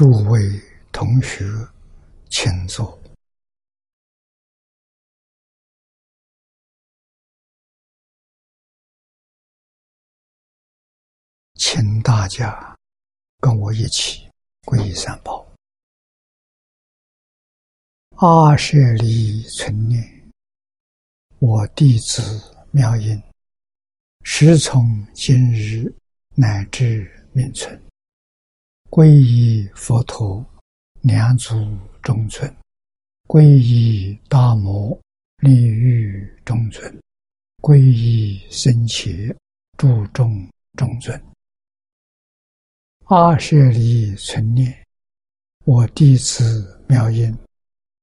诸位同学，请坐。请大家跟我一起皈依三宝。阿舍利存念，我弟子妙音，时从今日乃至命存，皈依佛陀，两足中尊；皈依大摩，利欲中尊；皈依僧伽，注重中尊。阿舍利存念，我弟子妙音，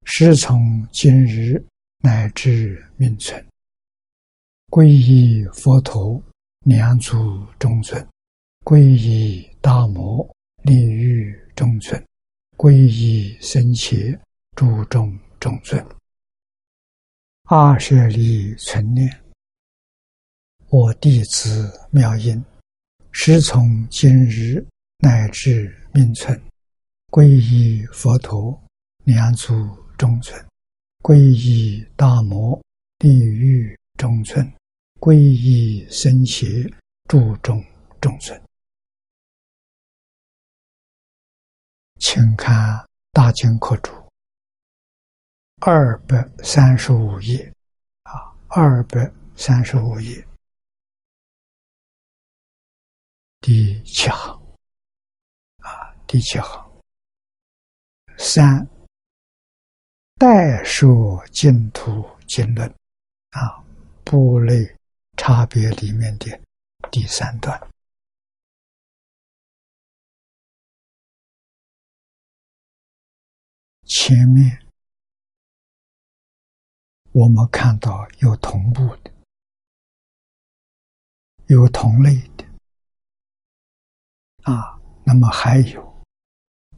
师从今日乃至命存，皈依佛陀，两足中尊；皈依大摩，利欲中尊；皈依僧伽，注重中尊。阿舍利存念，我弟子妙音，师从今日。乃至命存，皈依佛陀，两足中尊；皈依大摩，地狱中尊；皈依僧伽，注重中尊。请看《大经课注》二百三十五页，啊，二百三十五页。第七行。啊第七行，三。代说净土经论。啊，部类差别里面的第三段，前面我们看到有同步的，有同类的啊，那么还有。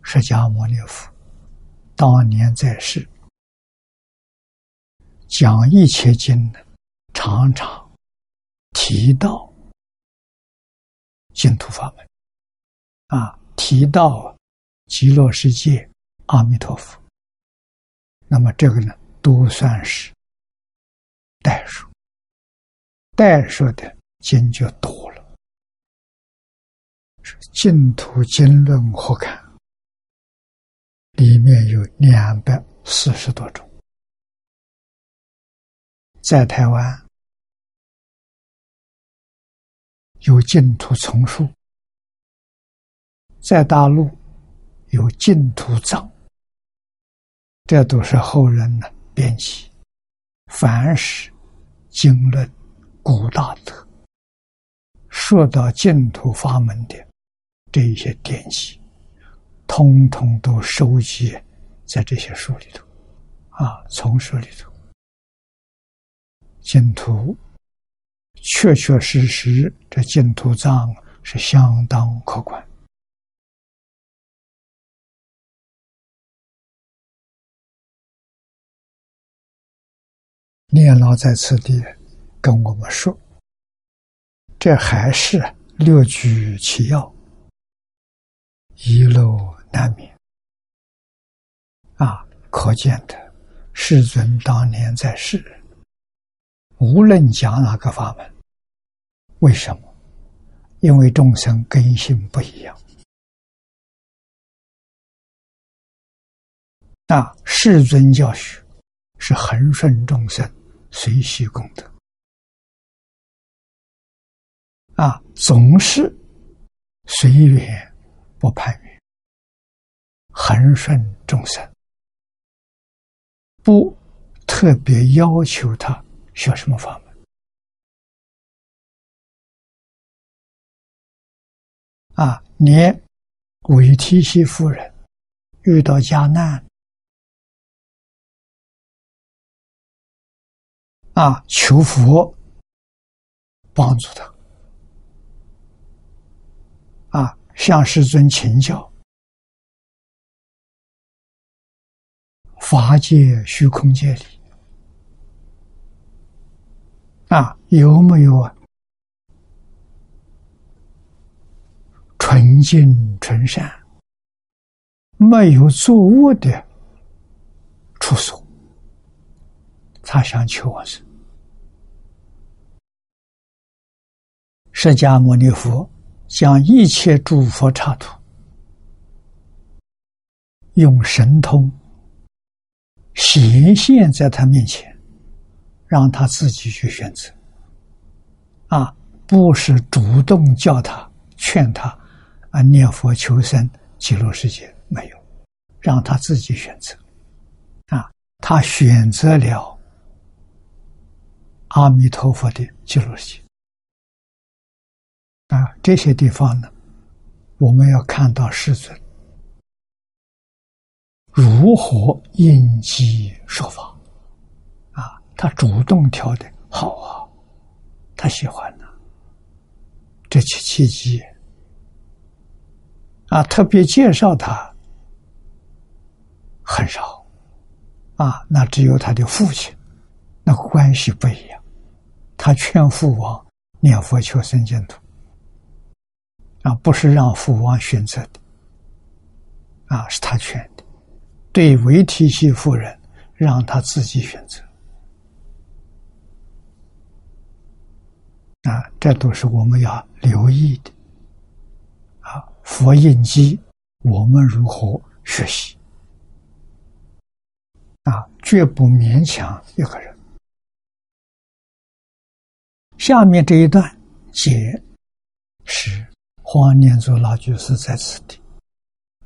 释迦牟尼佛当年在世，讲一切经呢，常常提到净土法门，啊，提到极乐世界阿弥陀佛。那么这个呢，都算是代数，代数的经就多了。净土经论何看？里面有两百四十多种，在台湾有净土丛书，在大陆有净土藏，这都是后人的编辑。凡是经论古大德说到净土法门的这一些典籍。通通都收集在这些书里头，啊，丛书里头，净土确确实实，这净土藏是相当可观。念老在此地跟我们说，这还是六举其要，一路。难免啊！可见的，世尊当年在世，无论讲哪个法门，为什么？因为众生根性不一样。那世尊教学是恒顺众生，随喜功德啊，总是随缘不攀缘。恒顺众生，不特别要求他学什么法门啊，连韦提西夫人遇到家难啊，求佛帮助他啊，向世尊请教。法界、虚空界里，啊，有没有啊？纯净纯善，没有作恶的处所，他想求往生。释迦牟尼佛将一切诸佛刹土用神通显现在他面前，让他自己去选择。啊，不是主动叫他、劝他啊念佛求生极乐世界，没有，让他自己选择。啊，他选择了阿弥陀佛的极乐世界。啊，这些地方呢，我们要看到世尊如何应机说法。啊，他主动挑的好啊，他喜欢呢。这些契机啊，特别介绍他很少啊，那只有他的父亲，那关系不一样。他劝父王念佛求生净土。啊，不是让父王选择的，啊，是他劝的。对维提系夫人，让他自己选择。啊，这都是我们要留意的。啊，佛印机，我们如何学习？啊，绝不勉强一个人。下面这一段解是。黄念祖老居士在此地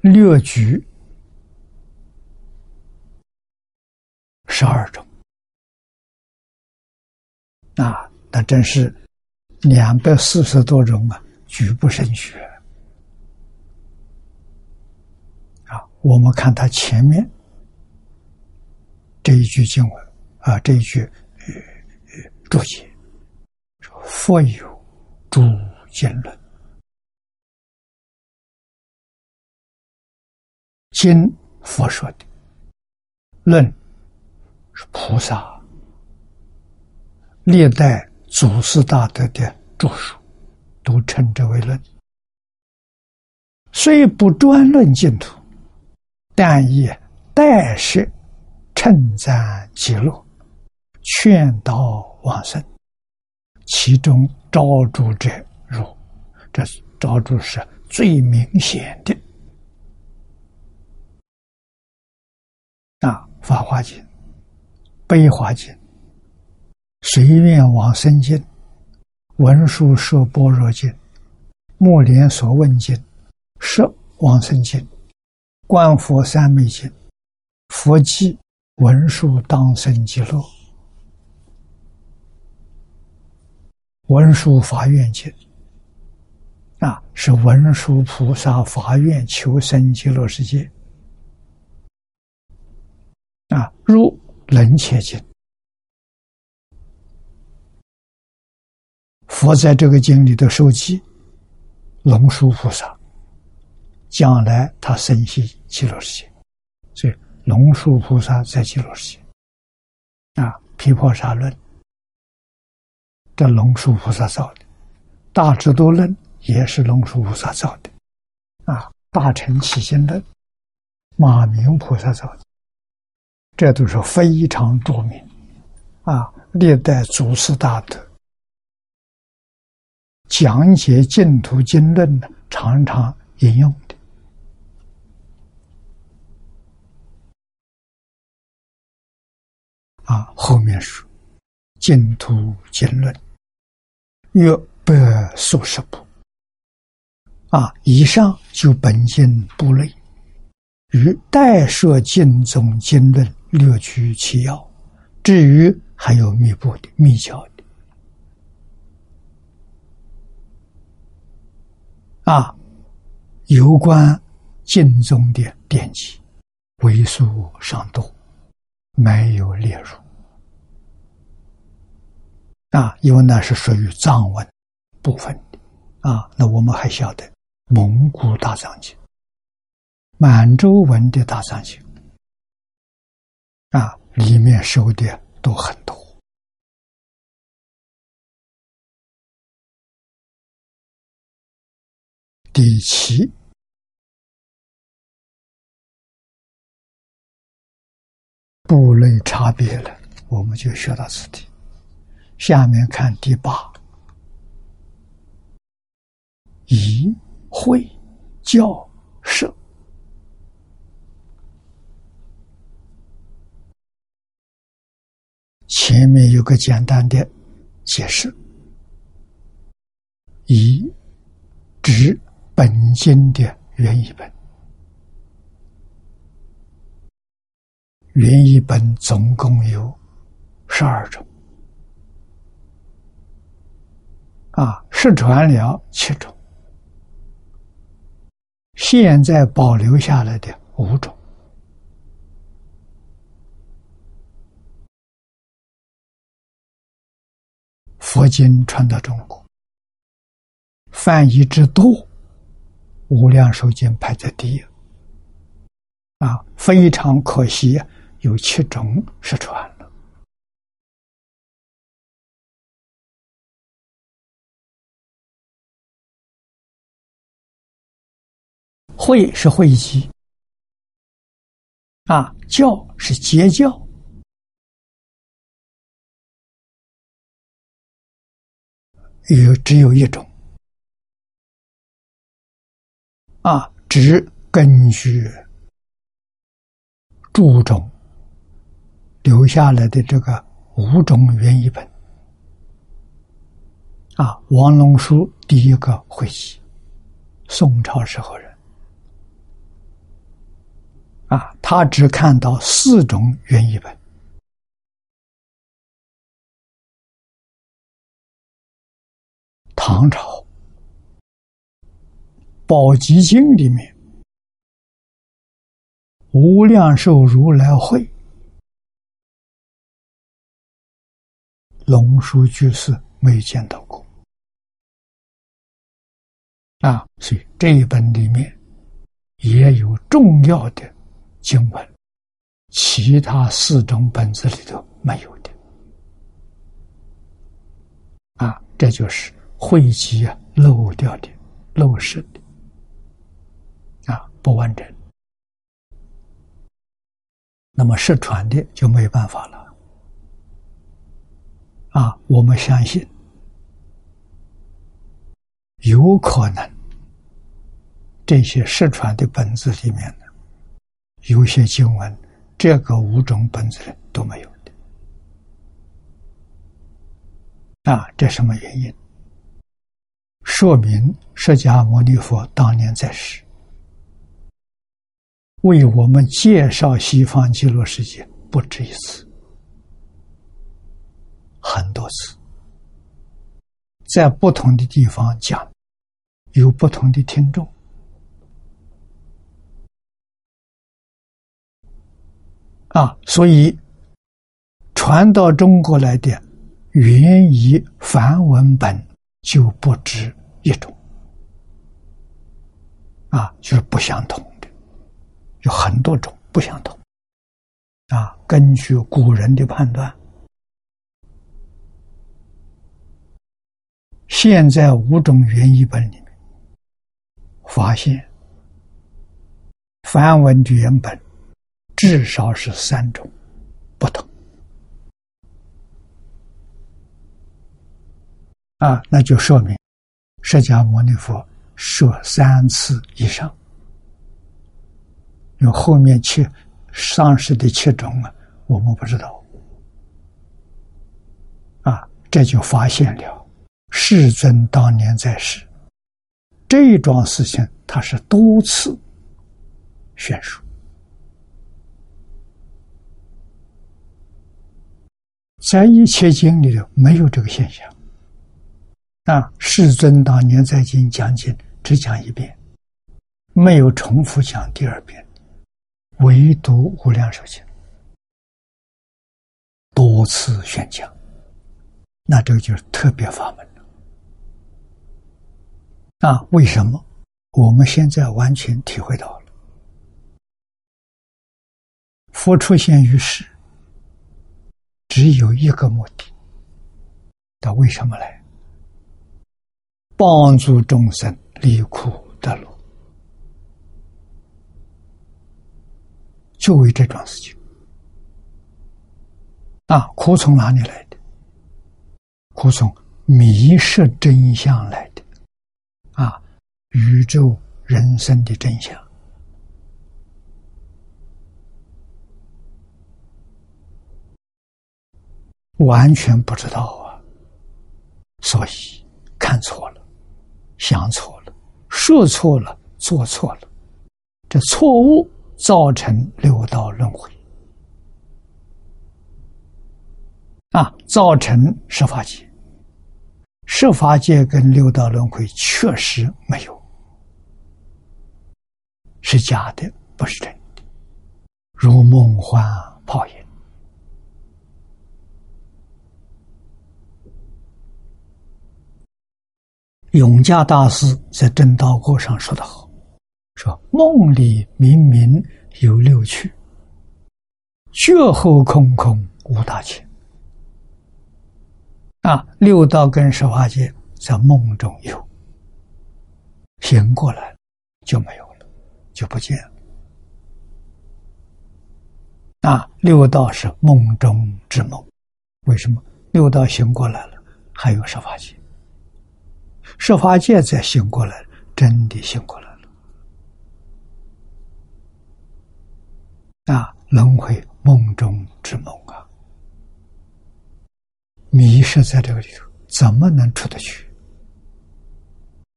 略举十二种，啊，那真是两百四十多种啊，举不胜学。啊，我们看他前面这一句经文啊，这一句注解说：“佛有诸经论。”经佛说的论是菩萨历代祖师大德的著述，都称之为论。虽不专论净土，但以代释称赞极乐，劝导往生。其中招住者如，这招住是最明显的。啊，《法华经》《悲华经》《随愿往生经》《文殊说般若经》《目连所问经》《摄往生经》《观佛三昧经》《佛记文殊当生极乐》《文殊法愿经》啊，是文殊菩萨法愿求生极乐世界。啊，如能切经，佛在这个经里的受记，龙树菩萨，将来他生息极乐世界，所以龙树菩萨在极乐世界。啊，毗婆沙论，这龙树菩萨造的；大智度论也是龙树菩萨造的。啊，大乘起心论，马明菩萨造的。这都是非常著名啊！历代祖师大德讲解净土经论的，常常引用的啊。后面说净土经论约百数十部啊，以上就本经部类与代说经宗经论。略取其要，至于还有密布的、密教的啊，有关经宗的典籍为数尚多，没有列入啊，因为那是属于藏文部分的啊。那我们还晓得蒙古大藏经、满洲文的大藏经。啊，里面收的都很多。第七部类差别了，我们就学到此地。下面看第八，仪、会、教、摄。前面有个简单的解释：以指本经的原译本。原译本总共有十二种，啊，失传了七种，现在保留下来的五种。佛经传到中国，翻译之多，《无量寿经》排在第一，啊，非常可惜。有七种失传了，会是会集，啊，教是结教，有只有一种，啊，只根据注重。留下来的这个五种原译本，啊，王龙书第一个汇集，宋朝时候人，啊，他只看到四种原译本，唐朝宝积经里面，无量寿如来会。龙书居士没见到过啊，所以这一本里面也有重要的经文，其他四种本子里头没有的啊，这就是汇集啊漏掉的、漏失的啊不完整，那么失传的就没有办法了。啊，我们相信有可能这些失传的本子里面呢，有些经文，这个五种本子都没有的。啊，这什么原因？说明释迦牟尼佛当年在世，为我们介绍西方极乐世界不止一次。很多次，在不同的地方讲，有不同的听众啊，所以传到中国来的原译梵文本就不止一种啊，就是不相同的，有很多种不相同啊。根据古人的判断。现在五种原译本里面，发现梵文的原本至少是三种不同啊，那就说明释迦牟尼佛说三次以上，有后面七上世的七种啊，我们不知道啊，这就发现了。世尊当年在世，这一桩事情他是多次宣说，在一切经里头没有这个现象。那，世尊当年在经讲经只讲一遍，没有重复讲第二遍，唯独无量寿经多次宣讲，那这个就是特别法门。啊，为什么我们现在完全体会到了？佛出现于世，只有一个目的。他为什么来？帮助众生离苦得乐，就为这桩事情。啊，苦从哪里来的？苦从迷失真相来的。啊，宇宙人生的真相。完全不知道啊，所以看错了。想错了，说错了，做错了，这错误造成六道轮回。啊，造成十法界，十法界跟六道轮回确实没有，是假的，不是真的，如梦幻泡影。永嘉大师在《正道歌》上说得好：“说梦里明明有六趣，觉后空空无大千。”啊，六道跟十法界在梦中有，醒过来就没有了，就不见了。啊，六道是梦中之梦，为什么？六道醒过来了，还有十法界，十法界再醒过来，真的醒过来了。啊，轮回梦中之梦啊！迷失在这个里头，怎么能出得去？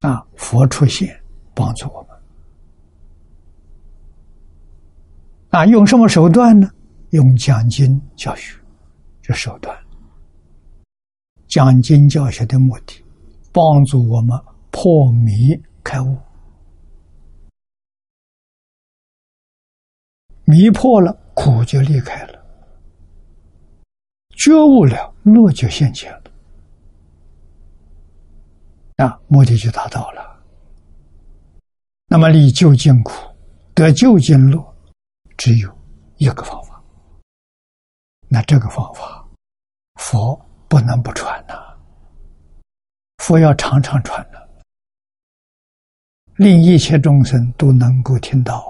啊！佛出现帮助我们。啊，用什么手段呢？用讲经教学，这手段。讲经教学的目的，帮助我们破迷开悟。迷破了，苦就离开了。觉悟了，乐就现前了，啊，目的就达到了。那么离究竟苦，得究竟乐，只有一个方法。那这个方法，佛不能不传呐，佛要常常传的，令一切众生都能够听到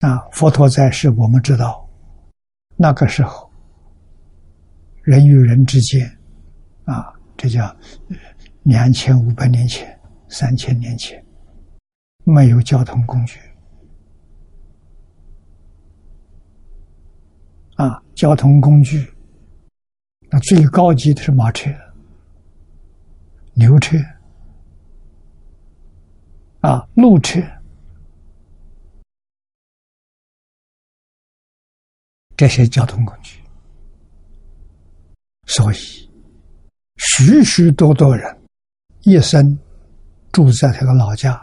啊。啊，佛陀在世，我们知道。那个时候，人与人之间，啊，这叫两千五百年前、三千年前，没有交通工具，啊，交通工具，那最高级的是马车、牛车，啊，路车。这些交通工具，所以许许多多人一生住在他的老家，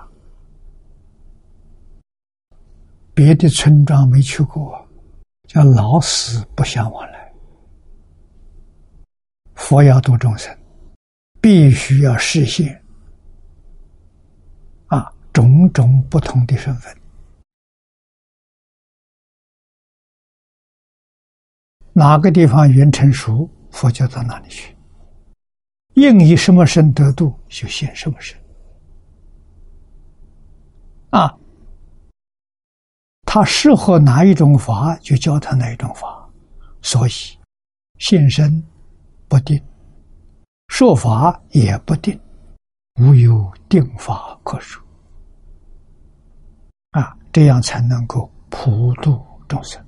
别的村庄没去过，叫老死不相往来。佛要度众生，必须要实现啊种种不同的身份。哪个地方缘成熟，佛教到哪里去？应以什么身得度，就现什么身。啊，他适合哪一种法，就教他哪一种法。所以，现身不定，说法也不定，无有定法可说。啊，这样才能够普度众生。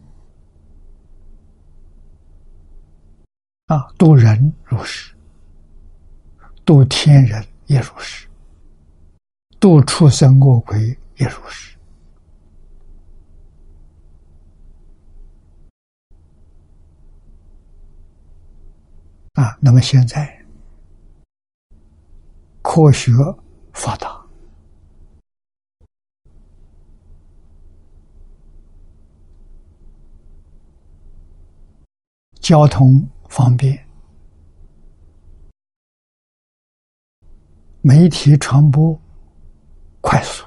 啊，度人如是，度天人也如是，度畜生恶鬼也如是。啊，那么现在科学发达，交通。方便，媒体传播快速，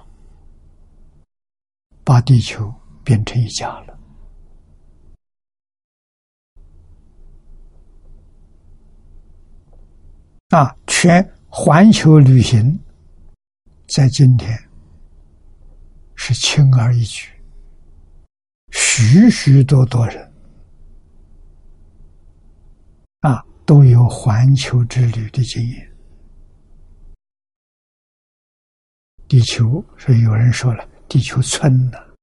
把地球变成一家了。啊，全环球旅行在今天是轻而易举，许许多多人啊都有环球之旅的经验。地球，所以有人说了，地球村了，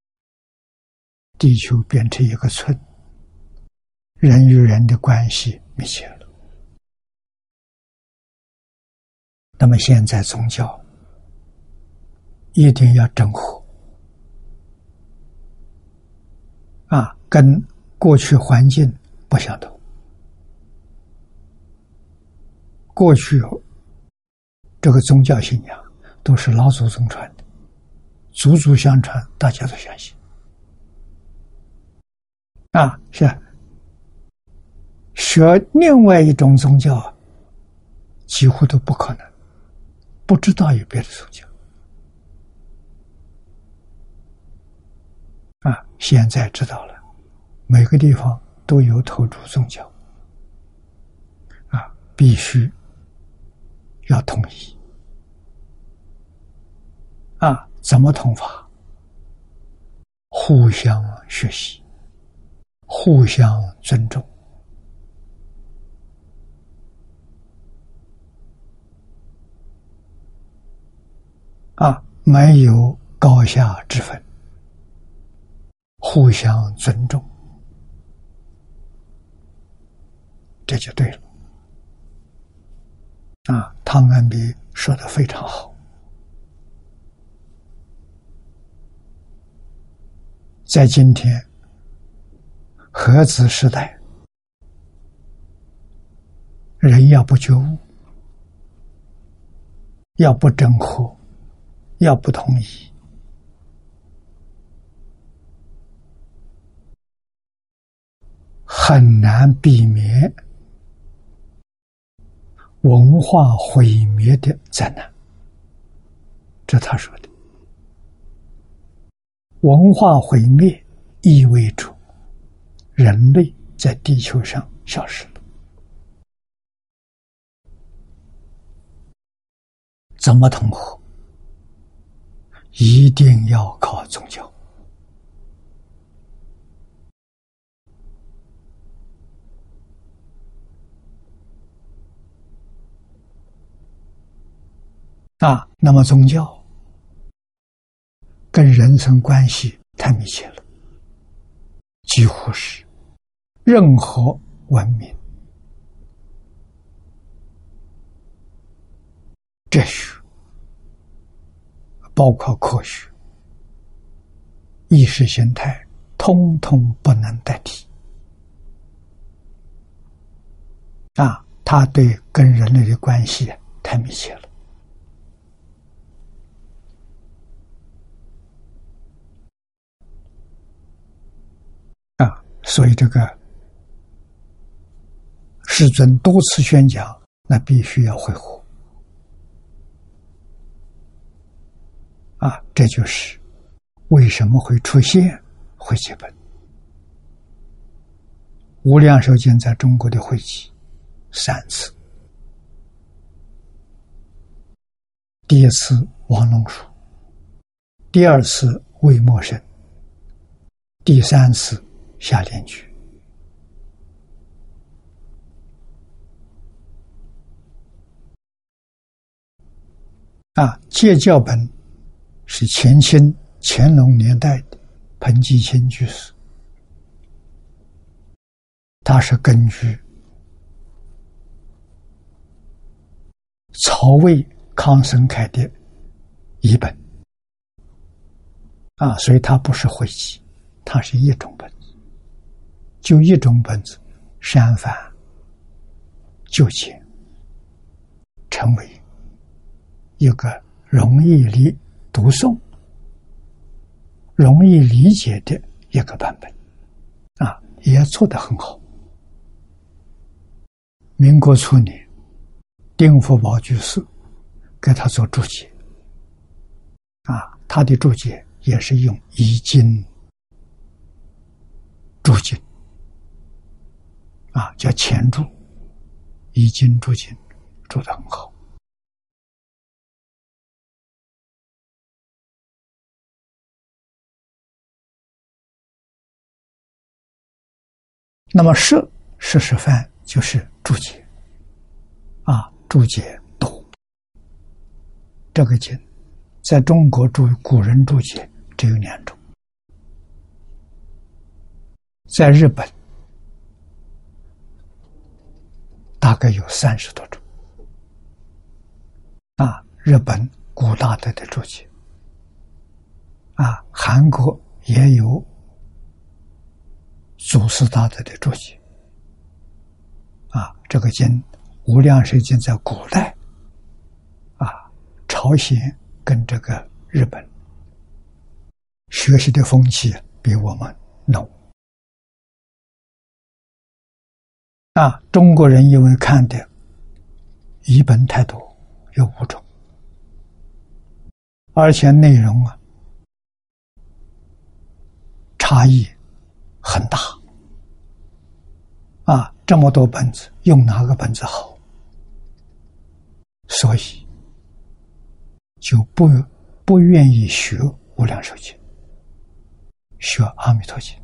地球变成一个村，人与人的关系密切了那么现在宗教一定要整合啊，跟过去环境不相同。过去这个宗教信仰。都是老祖宗传的，祖祖相传，大家都相信。啊，是学另外一种宗教，几乎都不可能，不知道有别的宗教。啊，现在知道了，每个地方都有投注宗教，啊，必须要统一。啊，怎么同法？互相学习，互相尊重。啊，没有高下之分，互相尊重，这就对了。啊，汤恩比说的非常好。在今天，核子时代，人要不觉悟，要不整合，要不同意，很难避免文化毁灭的灾难。这他说的。文化毁灭意味着人类在地球上消失了。怎么统合？一定要靠宗教啊！那么宗教。跟人生关系太密切了，几乎是任何文明、哲学，包括科学、意识形态，通通不能代替。啊，他对跟人类的关系太密切了。所以，这个世尊多次宣讲，那必须要恢复啊！这就是为什么会出现会集本。无量寿经在中国的会集三次，第一次王龙书，第二次魏默生，第三次。下联句啊，戒教本是乾清乾隆年代的彭继清居士，他是根据曹魏康生开的译本啊，所以它不是汇集，它是一种本子。就一种本子，删繁就简，成为一个容易理读诵、容易理解的一个版本，啊，也做得很好。民国初年，丁福宝居士给他做注解，啊，他的注解也是用易经注解。啊，叫前注，以经注经，注的很好。那么摄摄食饭就是注解啊，注解多。这个经在中国注古人注解只有两种，在日本大概有三十多种啊，日本古大德的注解啊，韩国也有。祖师大德的注解啊，这个经《无量寿经》在古代啊，朝鲜跟这个日本学习的风气比我们浓啊。中国人因为看的译本太多，有五种，而且内容啊差异。很大啊！这么多本子，用哪个本子好？所以就不不愿意学《无量寿经》，学《阿弥陀经》。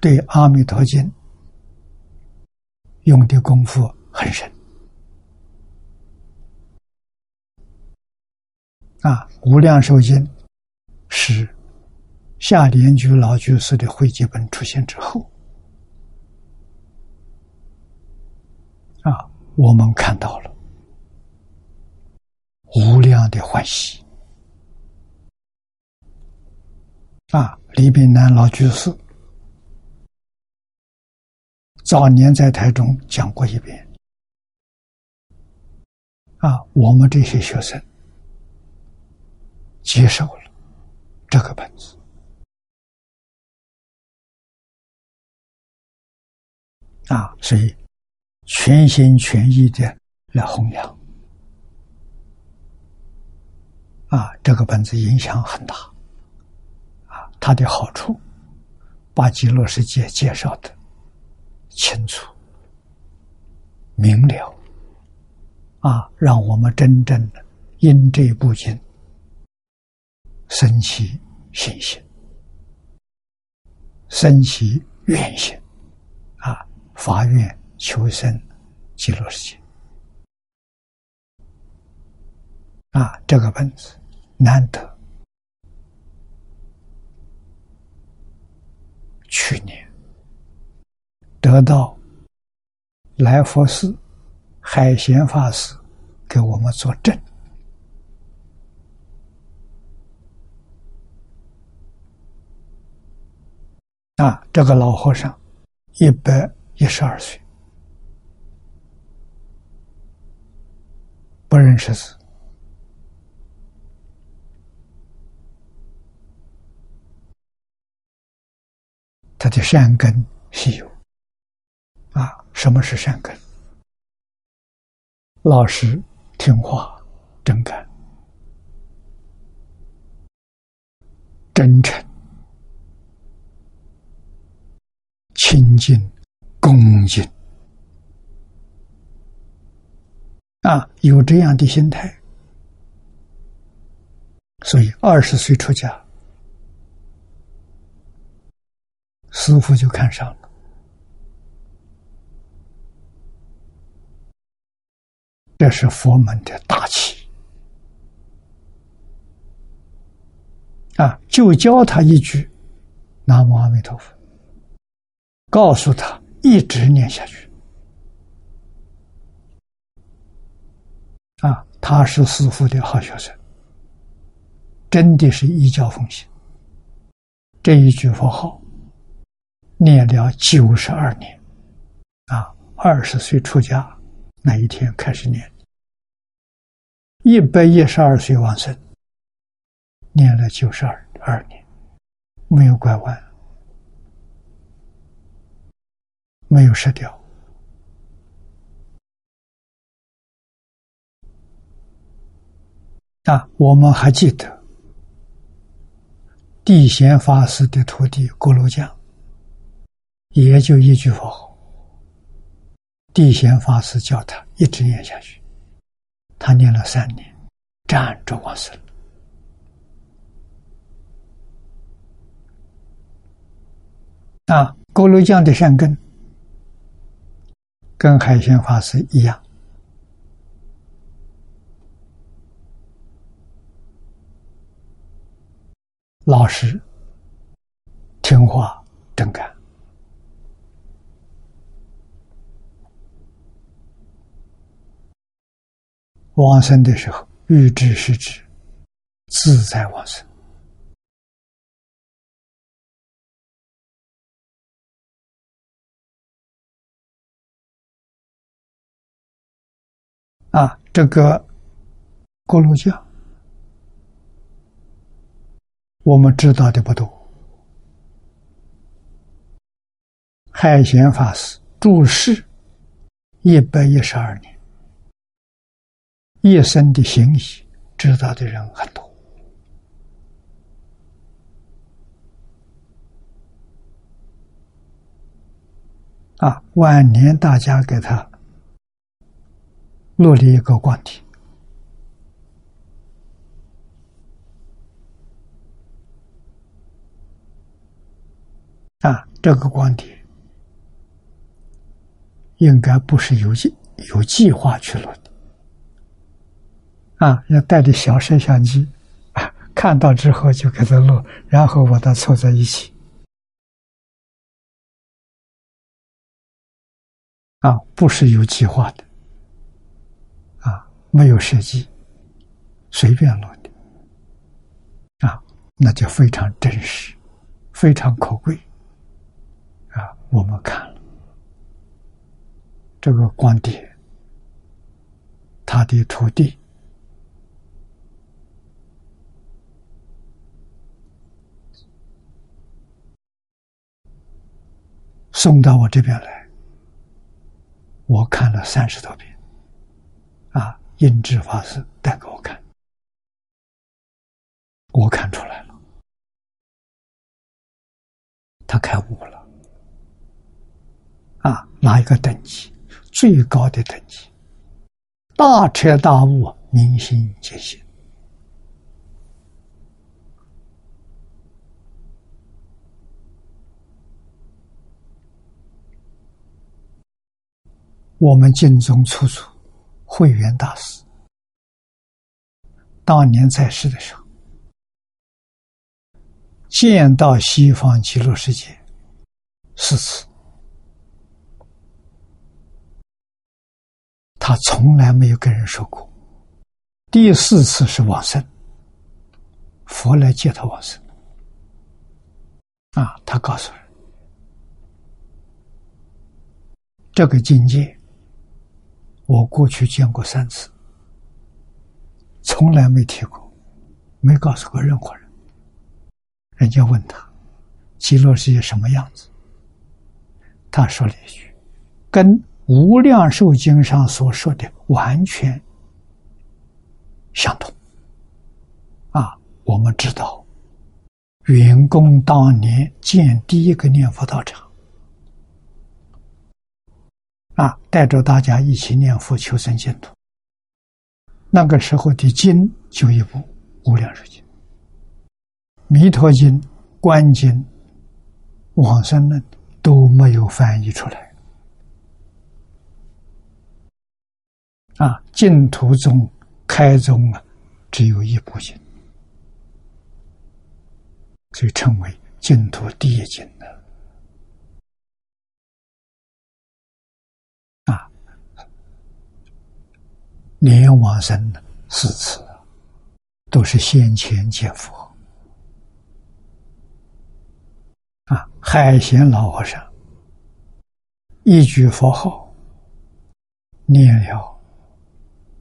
对《阿弥陀经》用的功夫很深啊，《无量寿经》是。下莲居老居士的汇集本出现之后，啊，我们看到了无量的欢喜。啊，李炳南老居士早年在台中讲过一遍，啊，我们这些学生接受了这个本子。啊，所以全心全意的来弘扬。啊，这个本子影响很大。啊，它的好处把极乐世界介绍的清楚明了。啊，让我们真正的因这部经生起信心，生起愿心。发愿求生极乐世界啊！这个本子难得，去年得到来佛寺海贤法师给我们作证啊！这个老和尚一百。一十二岁，不认识字，他的善根是有啊。什么是善根？老实、听话、真干、真诚、清净。恭敬啊，有这样的心态，所以二十岁出家，师傅就看上了。这是佛门的大气啊！就教他一句“南无阿弥陀佛”，告诉他。一直念下去，啊，他是师父的好学生，真的是一教奉行。这一句佛号念了九十二年，啊，二十岁出家那一天开始念，一百一十二岁往生，念了九十二二年，没有拐弯。没有失掉啊！我们还记得地贤法师的徒弟锅炉匠，也就一句佛号，地贤法师叫他一直念下去，他念了三年，站着往生啊！锅炉匠的善根跟海鲜法师一样，老实、听话、真干。往生的时候，欲知是知，自在往生。啊，这个锅炉匠，我们知道的不多。海贤法师住世一百一十二年，一生的行医知道的人很多。啊，晚年大家给他。落了一个光体。啊，这个光体应该不是有计有计划去落的。啊，要带着小摄像机啊，看到之后就给它录，然后把它凑在一起。啊，不是有计划的。没有设计，随便落的啊，那就非常真实，非常可贵啊！我们看了这个光碟，他的徒弟送到我这边来，我看了三十多遍。印智法师带给我看，我看出来了，他开悟了，啊，哪一个等级？最高的等级，大彻大悟，明心见性。我们敬宗处处。慧远大师当年在世的时候，见到西方极乐世界四次，他从来没有跟人说过。第四次是往生，佛来接他往生。啊，他告诉人，这个境界。我过去见过三次，从来没提过，没告诉过任何人。人家问他，极乐世界什么样子？他说了一句，跟《无量寿经》上所说的完全相同。啊，我们知道，员公当年建第一个念佛道场。啊，带着大家一起念佛求生净土。那个时候的经就一部《无量寿经》、《弥陀经》、《观经》、《往生论》都没有翻译出来。啊，净土宗开宗啊，只有一部经，所以称为净土第一经的。连往生四次，都是先前见佛。啊，海贤老和尚一句佛号念了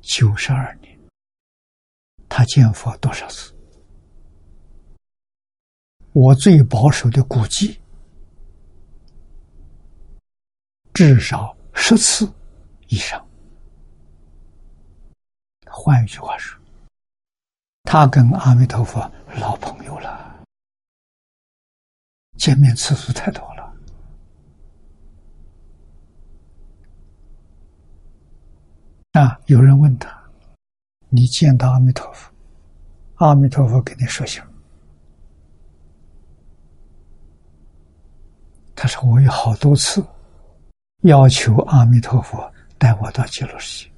九十二年，他见佛多少次？我最保守的估计，至少十次以上。换一句话说，他跟阿弥陀佛老朋友了，见面次数太多了。啊，有人问他：“你见到阿弥陀佛，阿弥陀佛给你说行。”他说：“我有好多次要求阿弥陀佛带我到极乐世界。”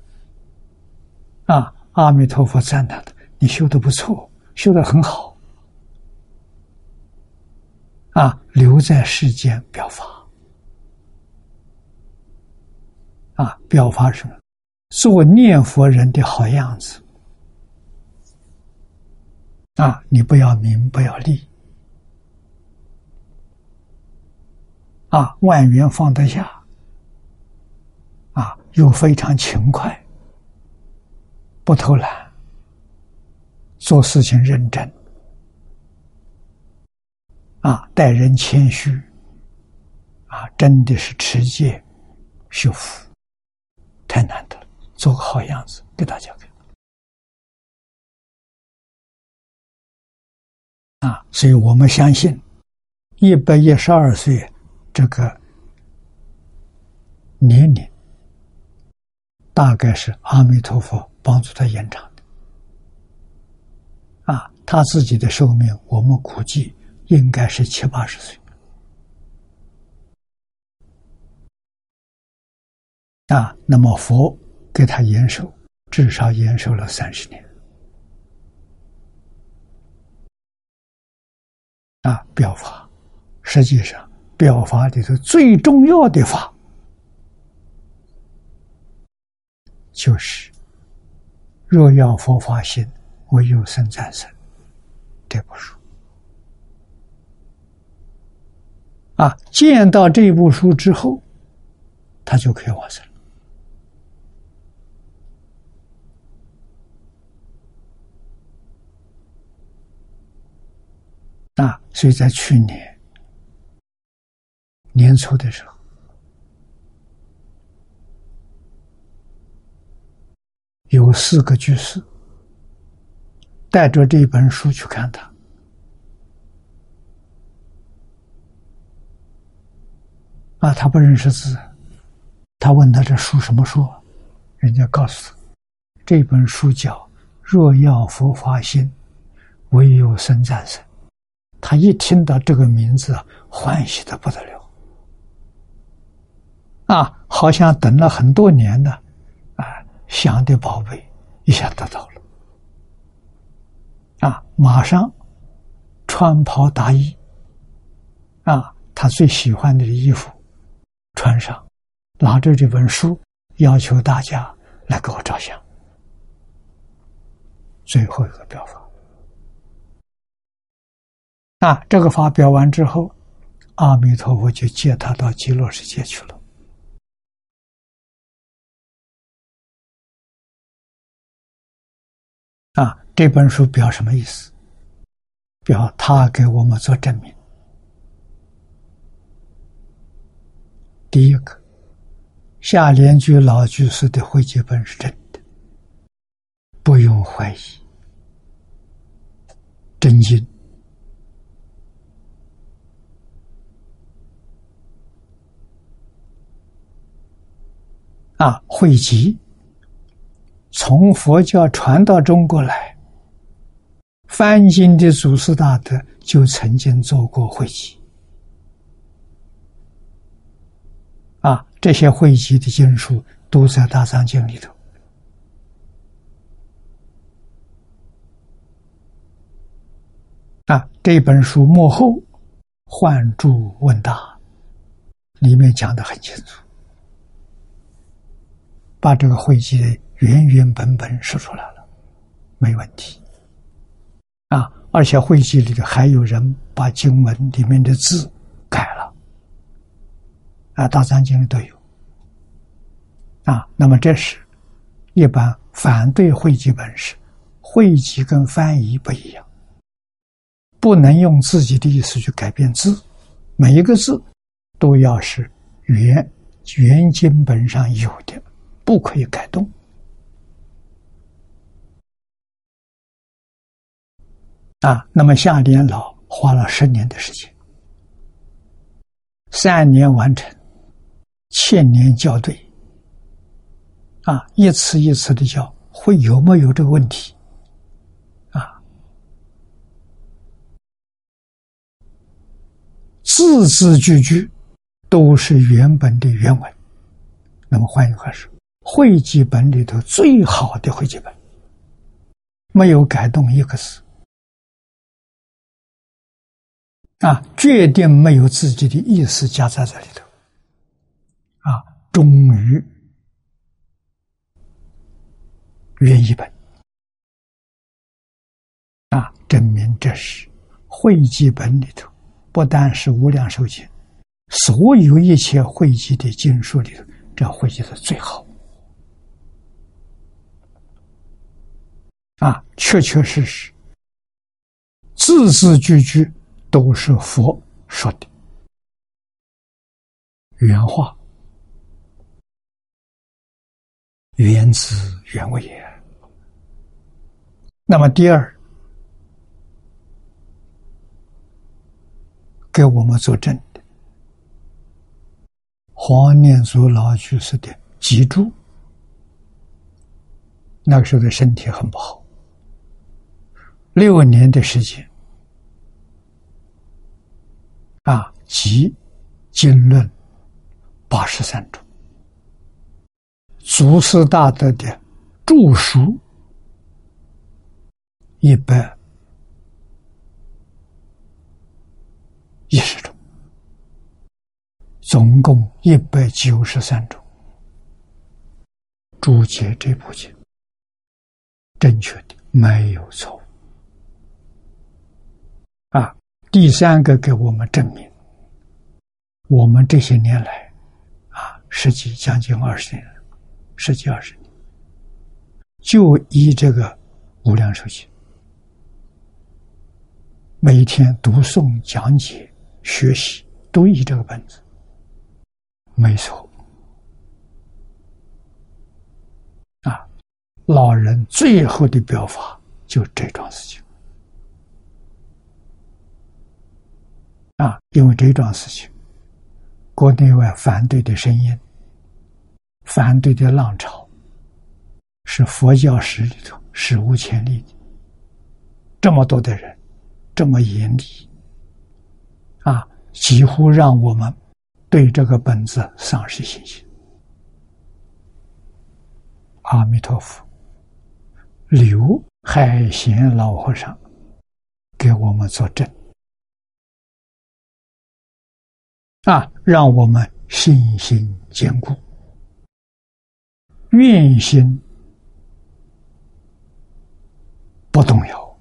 啊，阿弥陀佛赞叹的：“你修的不错，修的很好。”啊，留在世间表法。啊，表法什么？做念佛人的好样子。啊，你不要名，不要利。啊，万缘放得下，啊，又非常勤快，不偷懒，做事情认真，啊，待人谦虚，啊，真的是持戒修福，太难得了，做个好样子给大家看。啊，所以我们相信，一百一十二岁。这个年龄大概是阿弥陀佛帮助他延长的啊，他自己的寿命我们估计应该是七八十岁啊。那么佛给他延寿，至少延寿了三十年啊。表法实际上。表法里头最重要的法，就是“若要佛法心，唯有生战胜”这部书。啊，见到这部书之后，他就可以往生。啊，所以在去年。年初的时候，有四个居士带着这本书去看他，啊，他不认识字，他问他这书什么书，人家告诉他，这本书叫《若要佛法心，唯有生战胜》。他一听到这个名字，欢喜的不得了。啊，好像等了很多年的，想的宝贝一下得到了，啊，马上穿袍大衣，啊，他最喜欢的衣服穿上，拿着这本书，要求大家来给我照相。最后一个表法，啊，这个法表完之后，阿弥陀佛就接他到极乐世界去了。这本书表什么意思？表他给我们做证明。第一个，下联居老居士的汇集本是真的，不用怀疑，真经。啊，汇集。从佛教传到中国来，翻经的祖师大德就曾经做过汇集，啊，这些汇集的经书都在大藏经里头，啊，这本书幕后换注问答，里面讲的很清楚，把这个汇集。原原本本说出来了，没问题。啊，而且会集里头还有人把经文里面的字改了，啊，大藏经里都有。啊，那么这是一般反对会集本是，会集跟翻译不一样，不能用自己的意思去改变字，每一个字都要是原原经本上有的，不可以改动。啊，那么夏莲老花了十年的时间，三年完成，千年校对，啊，一次一次的校，会有没有这个问题？啊，字字句句都是原本的原文。那么换句话说，汇集本里头最好的汇集本，没有改动一个字，啊，决定没有自己的意思加在里头，啊，忠于原一本，啊，证明这是汇集本里头。不但是无量寿经，所有一切汇集的经书里头，这汇集的最好。啊，确确实实，字字句句都是佛说的原话，原汁原味也。那么第二。给我们作证的，黄念祖老居士的脊柱，那个时候的身体很不好，六年的时间，啊，集经论八十三种，祖师大德的著书一百。一十种，总共一百九十三种，注解这部经正确的没有错啊！第三个给我们证明，我们这些年来啊，十几将近二十年，十几二十年，就依这个无量寿经，每天读诵讲解。学习都依这个本子，没错。啊，老人最后的表法就这桩事情。啊，因为这桩事情，国内外反对的声音、反对的浪潮，是佛教史里头史无前例的。这么多的人，这么严厉。啊，几乎让我们对这个本子丧失信心。阿弥陀佛，刘海贤老和尚给我们作证，啊，让我们信心坚固，愿心不动摇。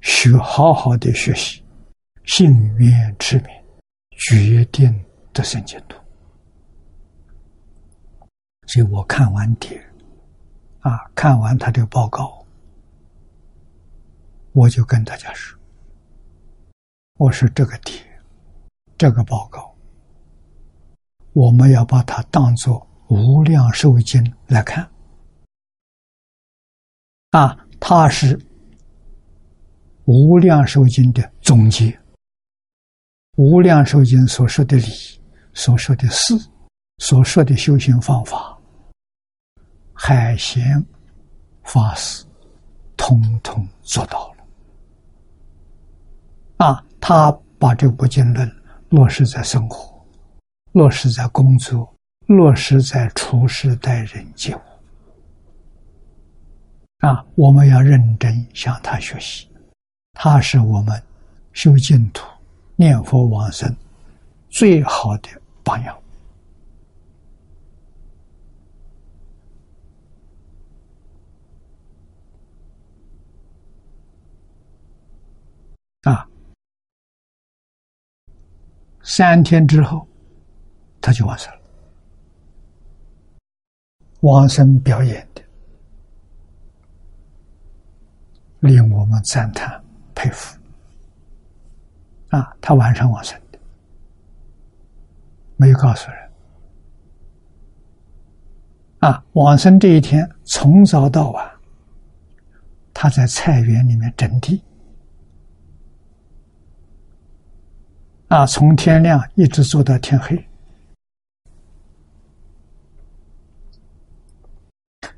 学好好的学习，信愿持名，决定得生净土。所以我看完帖，啊，看完他的报告，我就跟大家说：“我说这个题，这个报告，我们要把它当做无量寿经来看，啊，它是。”无量寿经的总结，无量寿经所说的理、所说的事、所说的修行方法，海贤法师通通做到了。啊，他把这部经论落实在生活，落实在工作，落实在处事待人接物。啊，我们要认真向他学习。他是我们修净土、念佛往生最好的榜样啊！三天之后，他就完生了。往生表演的，令我们赞叹。佩服啊！他晚上往生的，没有告诉人啊。往生这一天，从早到晚，他在菜园里面整地啊，从天亮一直做到天黑。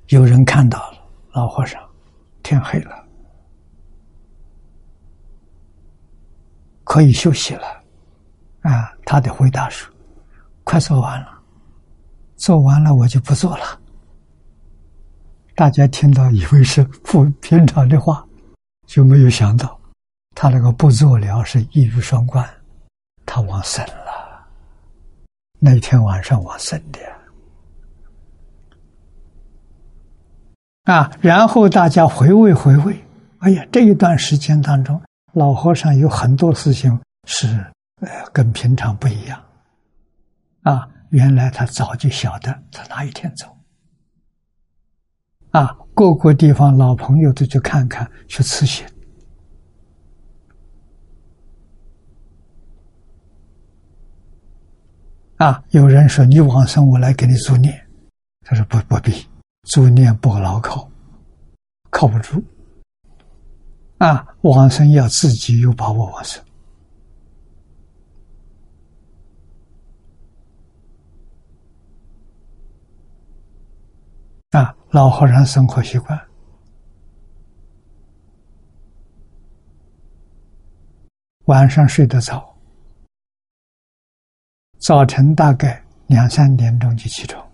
有人看到了老和尚，天黑了。可以休息了。啊，他的回答说：“快做完了，做完了我就不做了。”大家听到以为是不平常的话，就没有想到他那个不做了是一语双关，他往生了。那天晚上往生的啊，然后大家回味回味，哎呀，这一段时间当中，老和尚有很多事情是。呃，跟平常不一样，啊，原来他早就晓得他哪一天走，啊，各个地方老朋友都去看看，去辞行，啊，有人说你往生，我来给你助念，他说不不必，助念不牢靠，靠不住，啊，往生要自己有把握往生。啊，老和尚生活习惯，晚上睡得早，早晨大概两三点钟就起床，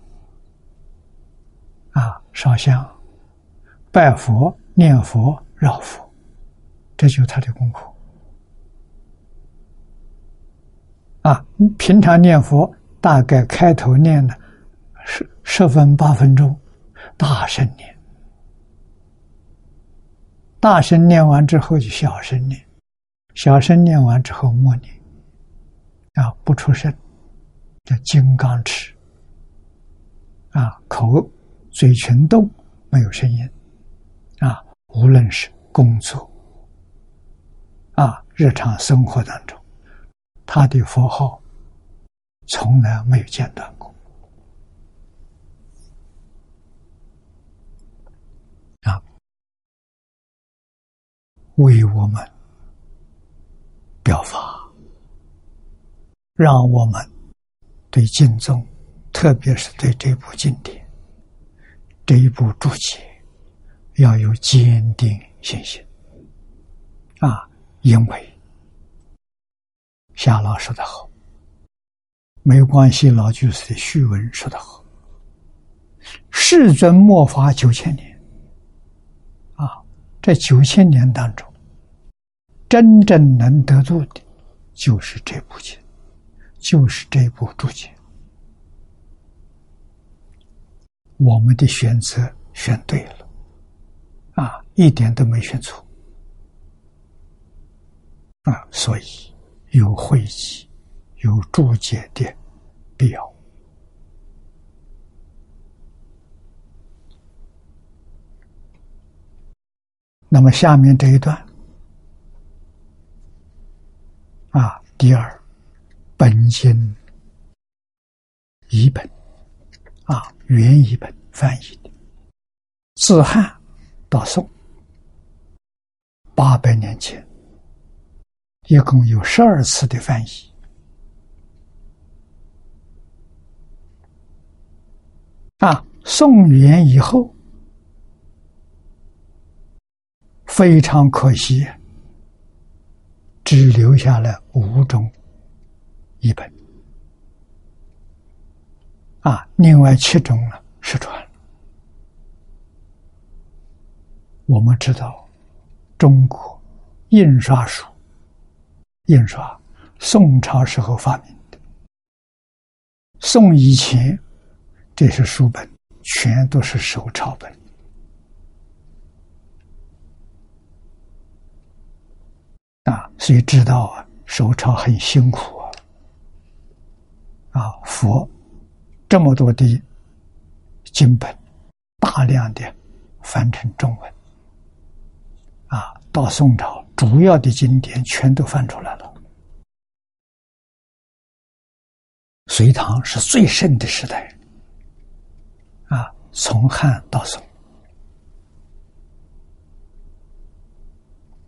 啊，烧香、拜佛、念佛、绕佛，这就是他的功课。啊，平常念佛大概开头念的十十分八分钟。大声念，大声念完之后就小声念，小声念完之后默念，啊，不出声，叫金刚尺，啊，口嘴唇动没有声音，啊，无论是工作，啊，日常生活当中，他的佛号从来没有间断过。啊为我们表法，让我们对经宗，特别是对这部经典、这一部注解，要有坚定信心。啊，因为夏老说的好，没有关系，老居士的序文说的好，世尊末法九千年。这九千年当中，真正能得度的，就是这部经，就是这部注解。我们的选择选对了，啊，一点都没选错，啊，所以有汇集、有注解的必要。那么下面这一段，啊，第二本经译本，啊，原译本翻译的，自汉到宋八百年前，一共有十二次的翻译，啊，宋元以后。非常可惜，只留下了五种一本，啊，另外七种呢失传。我们知道，中国印刷术，印刷宋朝时候发明的，宋以前这些书本全都是手抄本。啊，所以知道啊，手抄很辛苦啊。佛这么多的经本，大量的翻成中文，啊，到宋朝主要的经典全都翻出来了。隋唐是最盛的时代，啊，从汉到宋，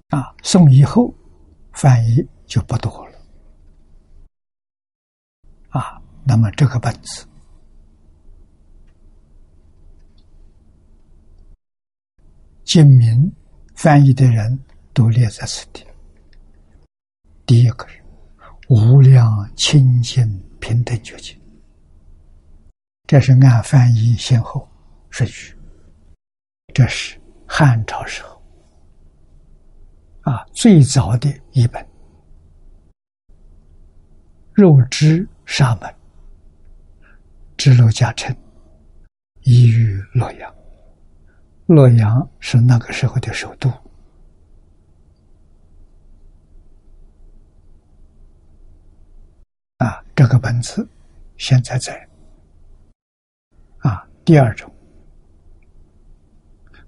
啊，宋以后。翻译就不多了，啊，那么这个本子，经名翻译的人都列在此地，第一个是无量清净平等觉境，这是按翻译先后顺序。这是汉朝时候啊最早的一本肉汁沙门支娄迦谶遗于洛阳。洛阳是那个时候的首都。啊，这个本子现在在。啊，第二种，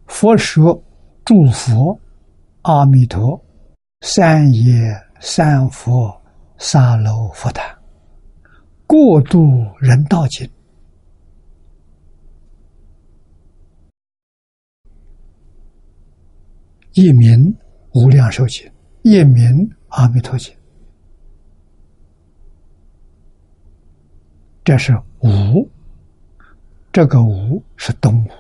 佛说诸佛阿弥陀三业三佛沙楼佛坛过度人道经。一名无量寿经，一名阿弥陀经，这是吴，这个吴是东吴，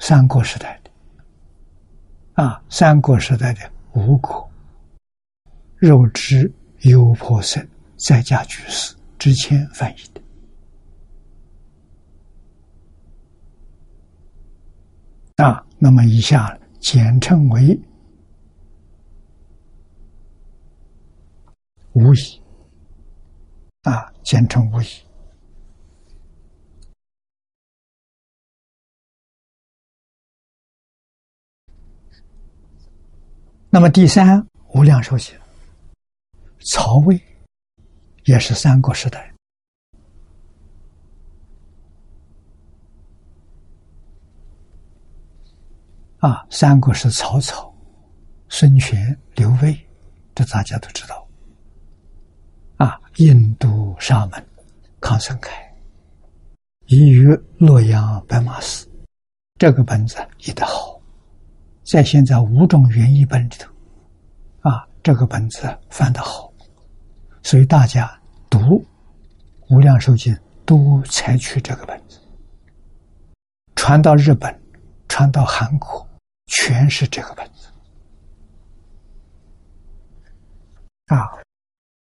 三国时代的，啊，三国时代的吴国，肉质优婆塞在家居士。之前翻译的，啊，那么以下简称为。无疑啊，简称无疑。那么第三无量寿经，曹魏也是三国时代啊，三国是曹操、孙权、刘备，这大家都知道。啊，印度沙门康生开译于洛阳白马寺，这个本子译得好，在现在五种原译本里头，啊，这个本子翻得好，所以大家读《无量寿经》都采取这个本子，传到日本，传到韩国，全是这个本子，啊。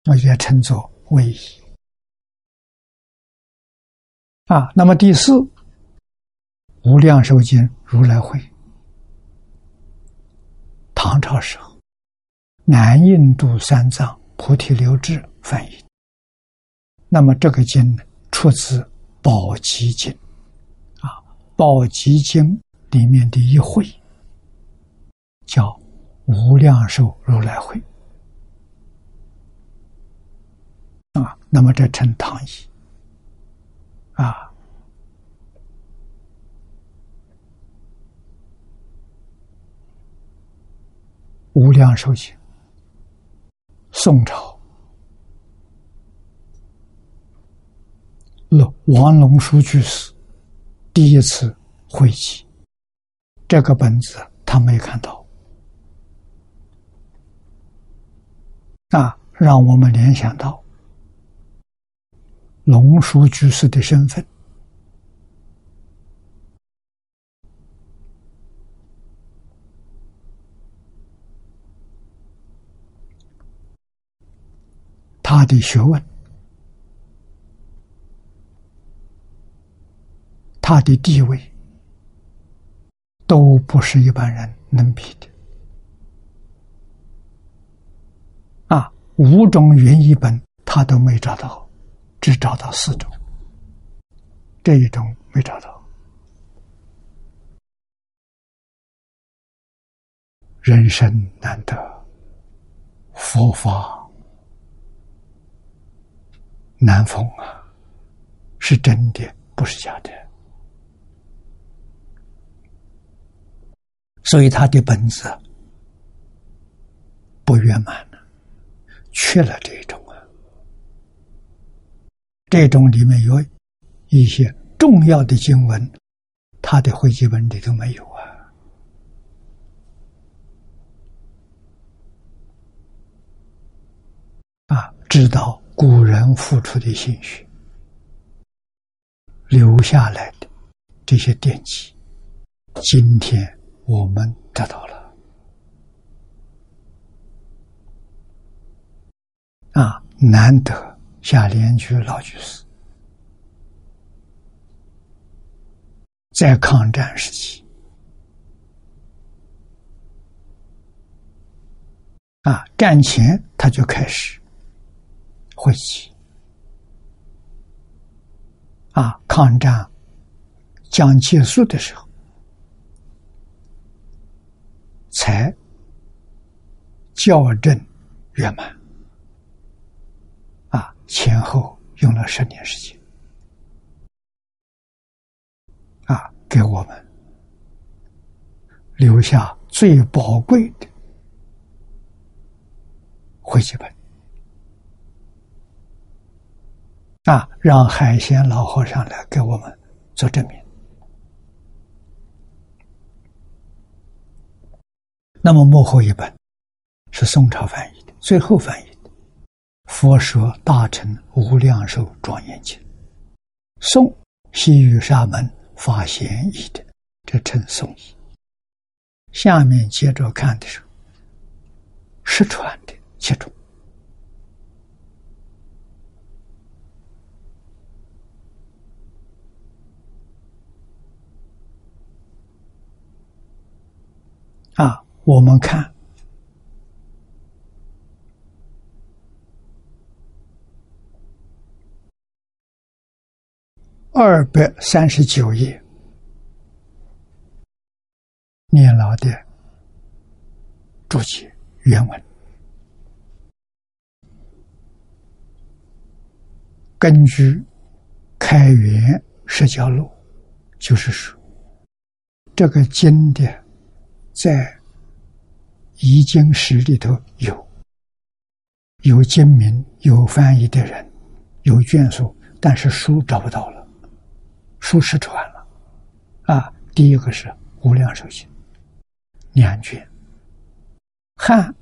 我也称作唯一啊。那么第四，《无量寿经》如来会，唐朝时候，南印度三藏菩提留志翻译。那么这个经呢，出自《宝积经》啊，《宝积经》里面的一会，叫《无量寿如来会》。啊，那么这称唐译啊，无量寿经，宋朝龙那王龙书居士第一次汇集这个本子，他没看到啊，让我们联想到。龙树居士的身份，他的学问，他的地位，都不是一般人能比的。啊，五种原一本他都没找到。只找到四种，这一种没找到。人生难得，佛法难逢啊，是真的，不是假的。所以他的本子不圆满了，缺了这种啊。这种里面有一些重要的经文，他的会集本里都没有啊！啊，知道古人付出的心血，留下来的这些典籍，今天我们得到了。啊，难得下联居老居士在抗战时期啊，战前他就开始会集啊，抗战将结束的时候才校正圆满啊。前后用了十年时间，啊，给我们留下最宝贵的回集本，啊，让海鲜老和尚来给我们做证明。那么幕后一本是宋朝翻译的，最后翻译的。佛说大乘无量寿庄严经，宋西域沙门法贤译的，这称宋译。下面接着看的是失传的七种啊，我们看。二百三十九页，念老的注解原文。根据《开元释迦录》，就是说，这个经的在译经史里头有，有经名，有翻译的人，有卷数，但是书找不到了。书失传了，啊！第一个是《无量寿经》两卷，汉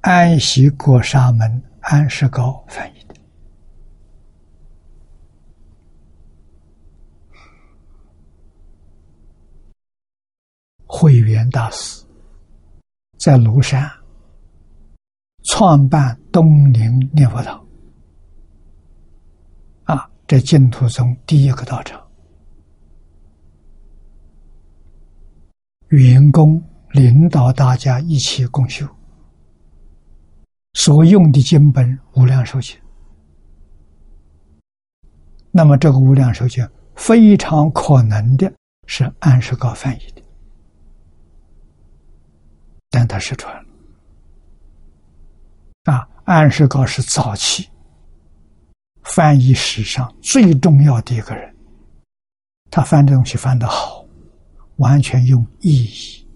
安息国沙门安世高翻译的，慧远大师在庐山创办东林念佛堂，啊，这净土宗第一个道场。员工领导大家一起共修，所用的经本《无量寿经》，那么这个《无量寿经》非常可能的是安世高翻译的，但他失传了。啊，安世高是早期翻译史上最重要的一个人，他翻的东西翻得好。完全用意义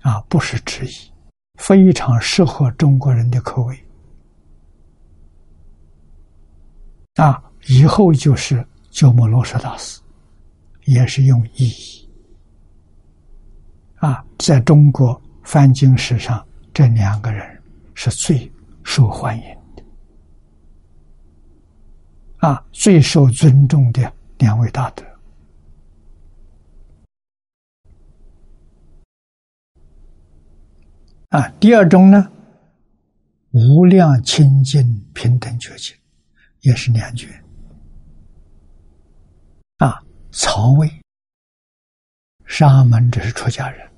啊，不是质疑，非常适合中国人的口味啊。以后就是鸠摩罗什大师，也是用意义啊。在中国翻经史上，这两个人是最受欢迎的啊，最受尊重的两位大德。啊，第二种呢，无量清净平等觉经，也是两觉。啊，曹魏沙门只是出家人。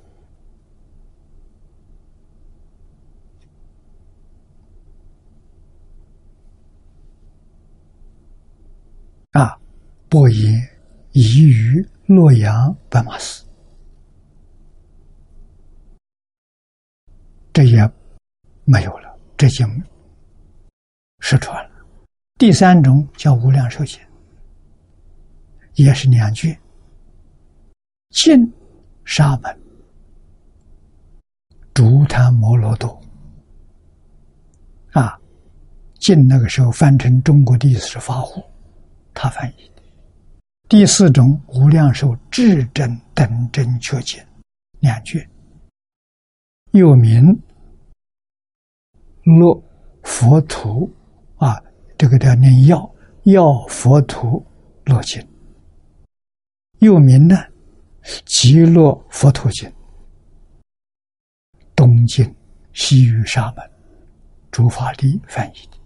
啊，伯言移于洛阳白马寺。这也没有了，这经失传了。第三种叫无量寿经，也是两句。晋沙门竹檀摩罗多啊，晋那个时候翻成中国的意思是法护，他翻译的。第四种无量寿至真等真确经，两句，又名。落佛图啊，这个叫念药药佛图落经，又名呢极乐佛陀经，东晋西域沙门诸法力翻译的。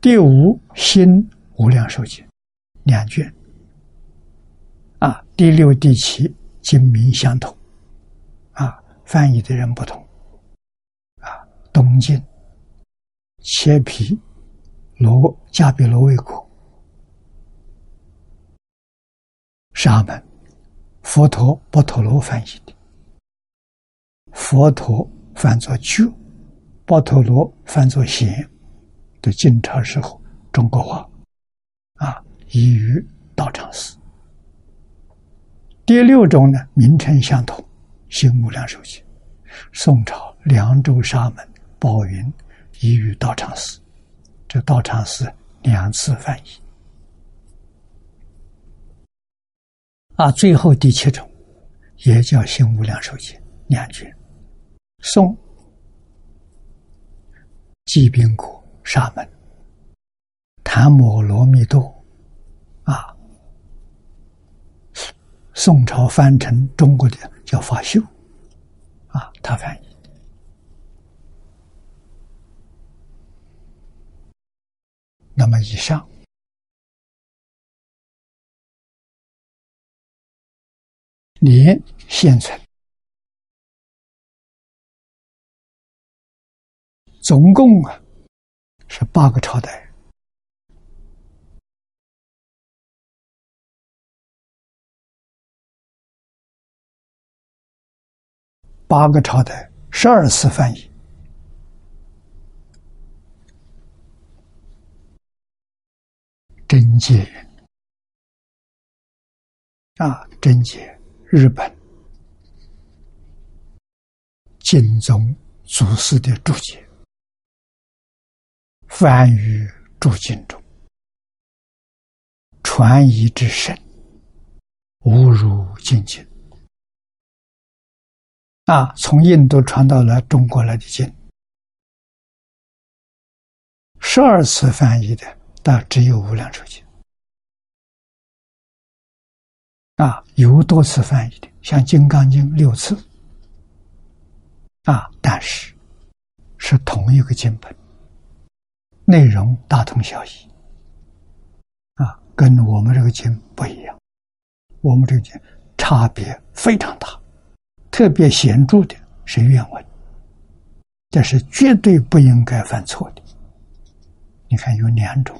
第五心无量寿经两卷。啊，第六、第七经名相同，啊，翻译的人不同。啊，东晋切皮罗加比罗卫国沙门佛陀波陀罗翻译的，佛陀翻作觉，波陀罗翻作贤，的晋朝时候中国话，啊，已于道场寺。第六种呢，名称相同，新无量寿经。宋朝凉州沙门宝云已于道场寺，这道场寺两次翻译。啊，最后第七种也叫新无量寿经两卷，宋济宾国沙门南摩罗密多啊。宋朝翻成中国的叫法秀，啊，他翻译。那么以上年现存，总共啊是八个朝代。八个朝代，十二次翻译。贞节啊，贞节，日本金宗祖师的注解，翻于注经中，传译之神，无如尽经。啊，从印度传到了中国来的经，十二次翻译的，但只有无量寿经。啊，有多次翻译的，像《金刚经》六次。啊，但是是同一个经本，内容大同小异。啊，跟我们这个经不一样，我们这个经差别非常大。特别显著的是愿文，这是绝对不应该犯错的。你看有两种，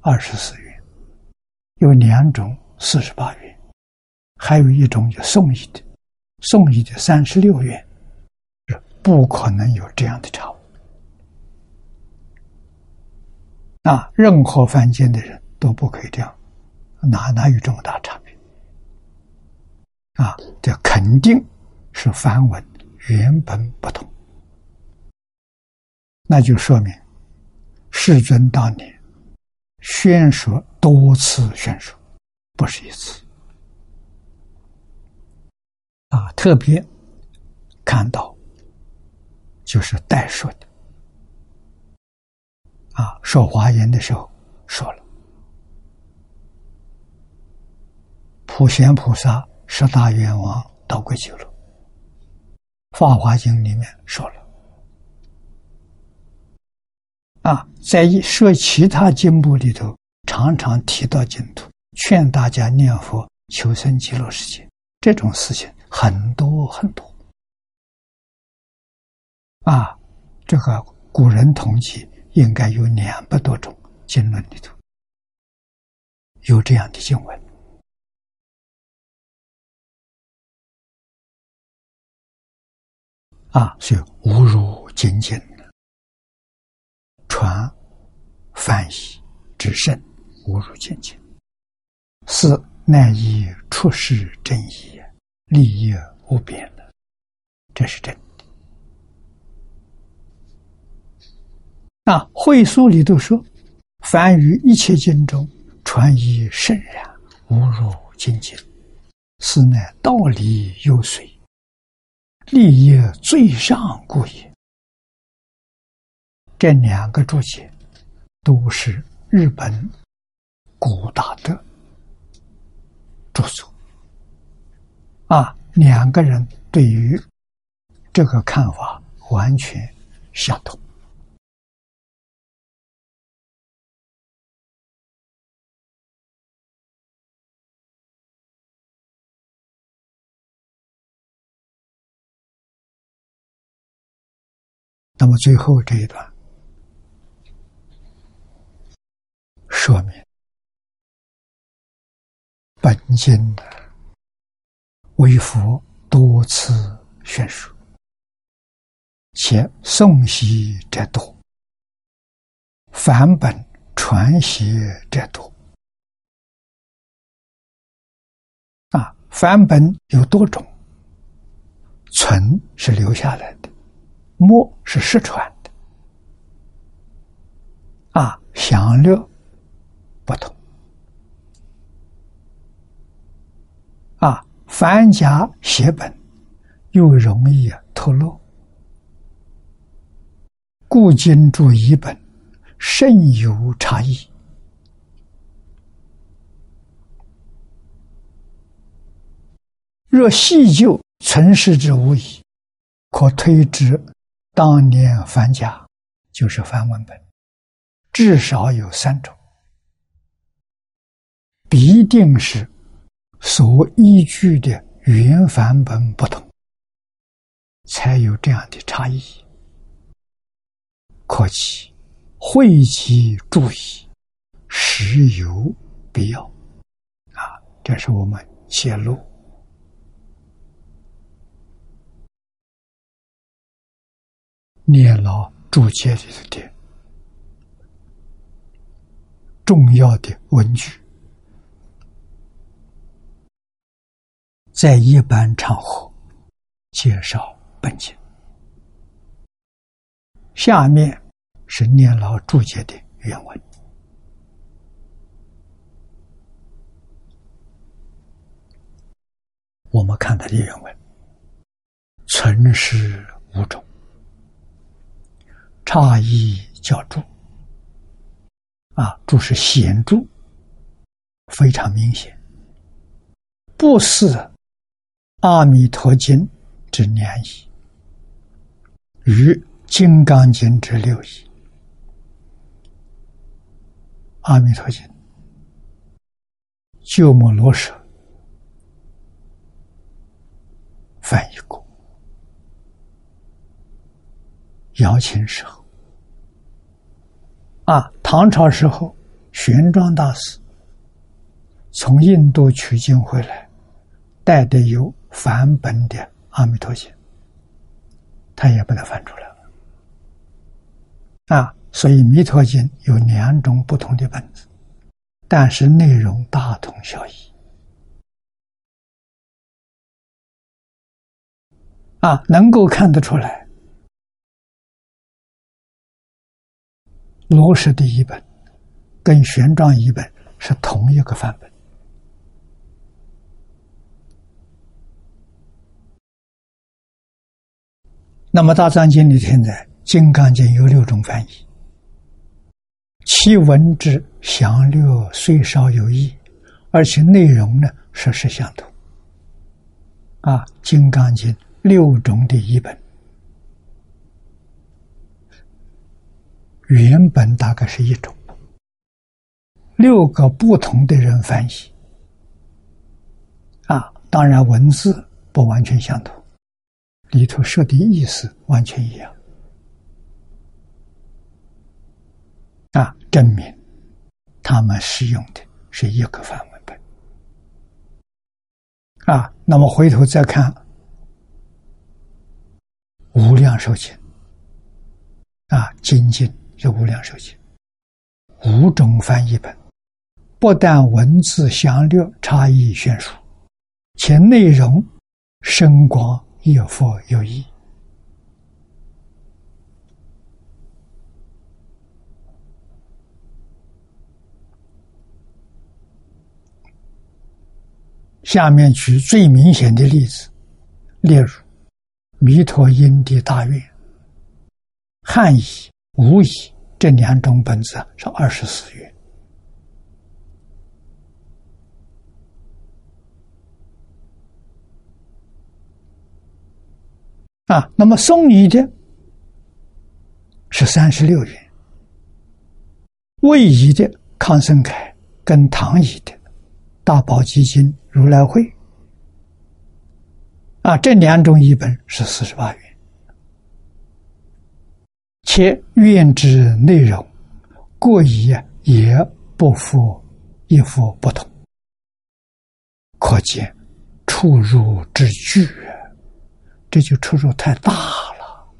二十四元，有两种四十八元，还有一种叫宋译的，宋译的三十六元，不可能有这样的差误。啊，任何凡间的人都不可以这样，哪哪有这么大差别？啊，这肯定。是梵文原本不同，那就说明世尊当年宣说多次宣说，不是一次啊。特别看到就是代说的啊，说华严的时候说了，普贤菩萨十大愿望到归九了。《法华经》里面说了，啊，在说其他经部里头，常常提到净土，劝大家念佛求生极乐世界，这种事情很多很多。啊，这个古人统计应该有两百多种经论里头有这样的经文。啊，所以无如精进，传翻译之圣，无如精进。四乃以出世真义，利益无边的，这是真的。啊，会书里都说，凡于一切经中传译甚然，无如精进。此乃道理有水。立业最上故也。这两个注解都是日本古大的著作啊，两个人对于这个看法完全相同。那么最后这一段说明，本经的为佛多次宣说，且诵习者多，梵本传习者多。啊，梵本有多种，存是留下来的。墨是失传的，啊，详略不同，啊，凡家写本又容易透露，故今注译本甚有差异。若细究存世之无疑，可推之。当年梵家就是梵文本，至少有三种，必定是所依据的原梵本不同，才有这样的差异。可惜讳疾注意，实有必要啊！这是我们揭露。念老注解里头的重要的文句，在一般场合介绍本经。下面是念老注解的原文，我们看他的原文，存世无种。差异较著，啊，著是显著，非常明显，不似《阿弥陀经》之两义，与《金刚经》之六义，《阿弥陀经》鸠摩罗什翻译过，姚琴时候。啊，唐朝时候，玄奘大师从印度取经回来，带的有梵本的《阿弥陀经》，他也把它翻出来了。啊，所以《弥陀经》有两种不同的本子，但是内容大同小异。啊，能够看得出来。罗什的译本跟玄奘译本是同一个范本。那么《大藏经》里现在《金刚经》有六种翻译，其文字详略虽少有异，而且内容呢实实相同。啊，《金刚经》六种的译本。原本大概是一种，六个不同的人翻译，啊，当然文字不完全相同，里头说的意思完全一样，啊，证明他们使用的是一个梵文本，啊，那么回头再看《无量寿经》，啊，精进。是无量寿经，五种翻译本，不但文字详略差异悬殊，且内容深广亦复有异。下面举最明显的例子，例如《弥陀因地大愿》汉译。无疑，这两种本子是二十四元啊。那么宋语的是三十六元。魏仪的康生凯跟唐仪的大宝基金如来会啊，这两种一本是四十八元，且愿之内容各一也不复，一符不同，可见出入之巨，这就出入太大了，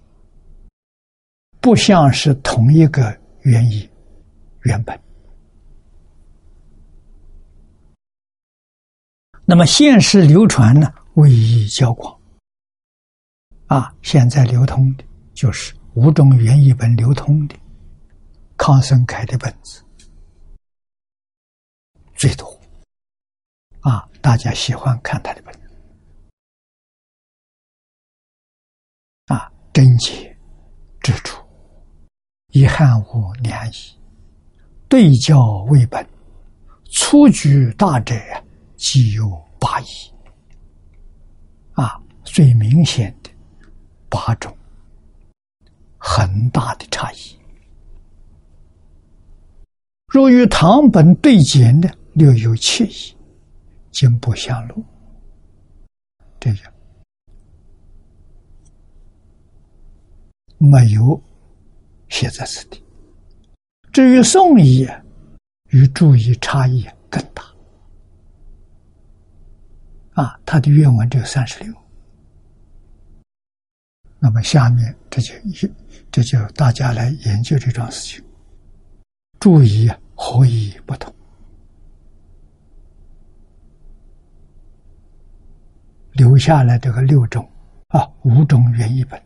不像是同一个原意。原本，那么现实流传呢？为一交广啊，现在流通的就是五种原译本流通的康生开的本子最多啊，大家喜欢看他的本子啊，贞洁之处，遗憾无两矣。对教为本，粗举大者即有八义。啊，最明显的八种，很大的差异。若与唐本对简呢，略有惬意，经不相入。这个没有写在此地。至于宋义，与注译差异更大。啊，他的原文只有三十六。那么下面这就一，这就大家来研究这桩事情。注意啊何以不同？留下来这个六种啊，五种原译本，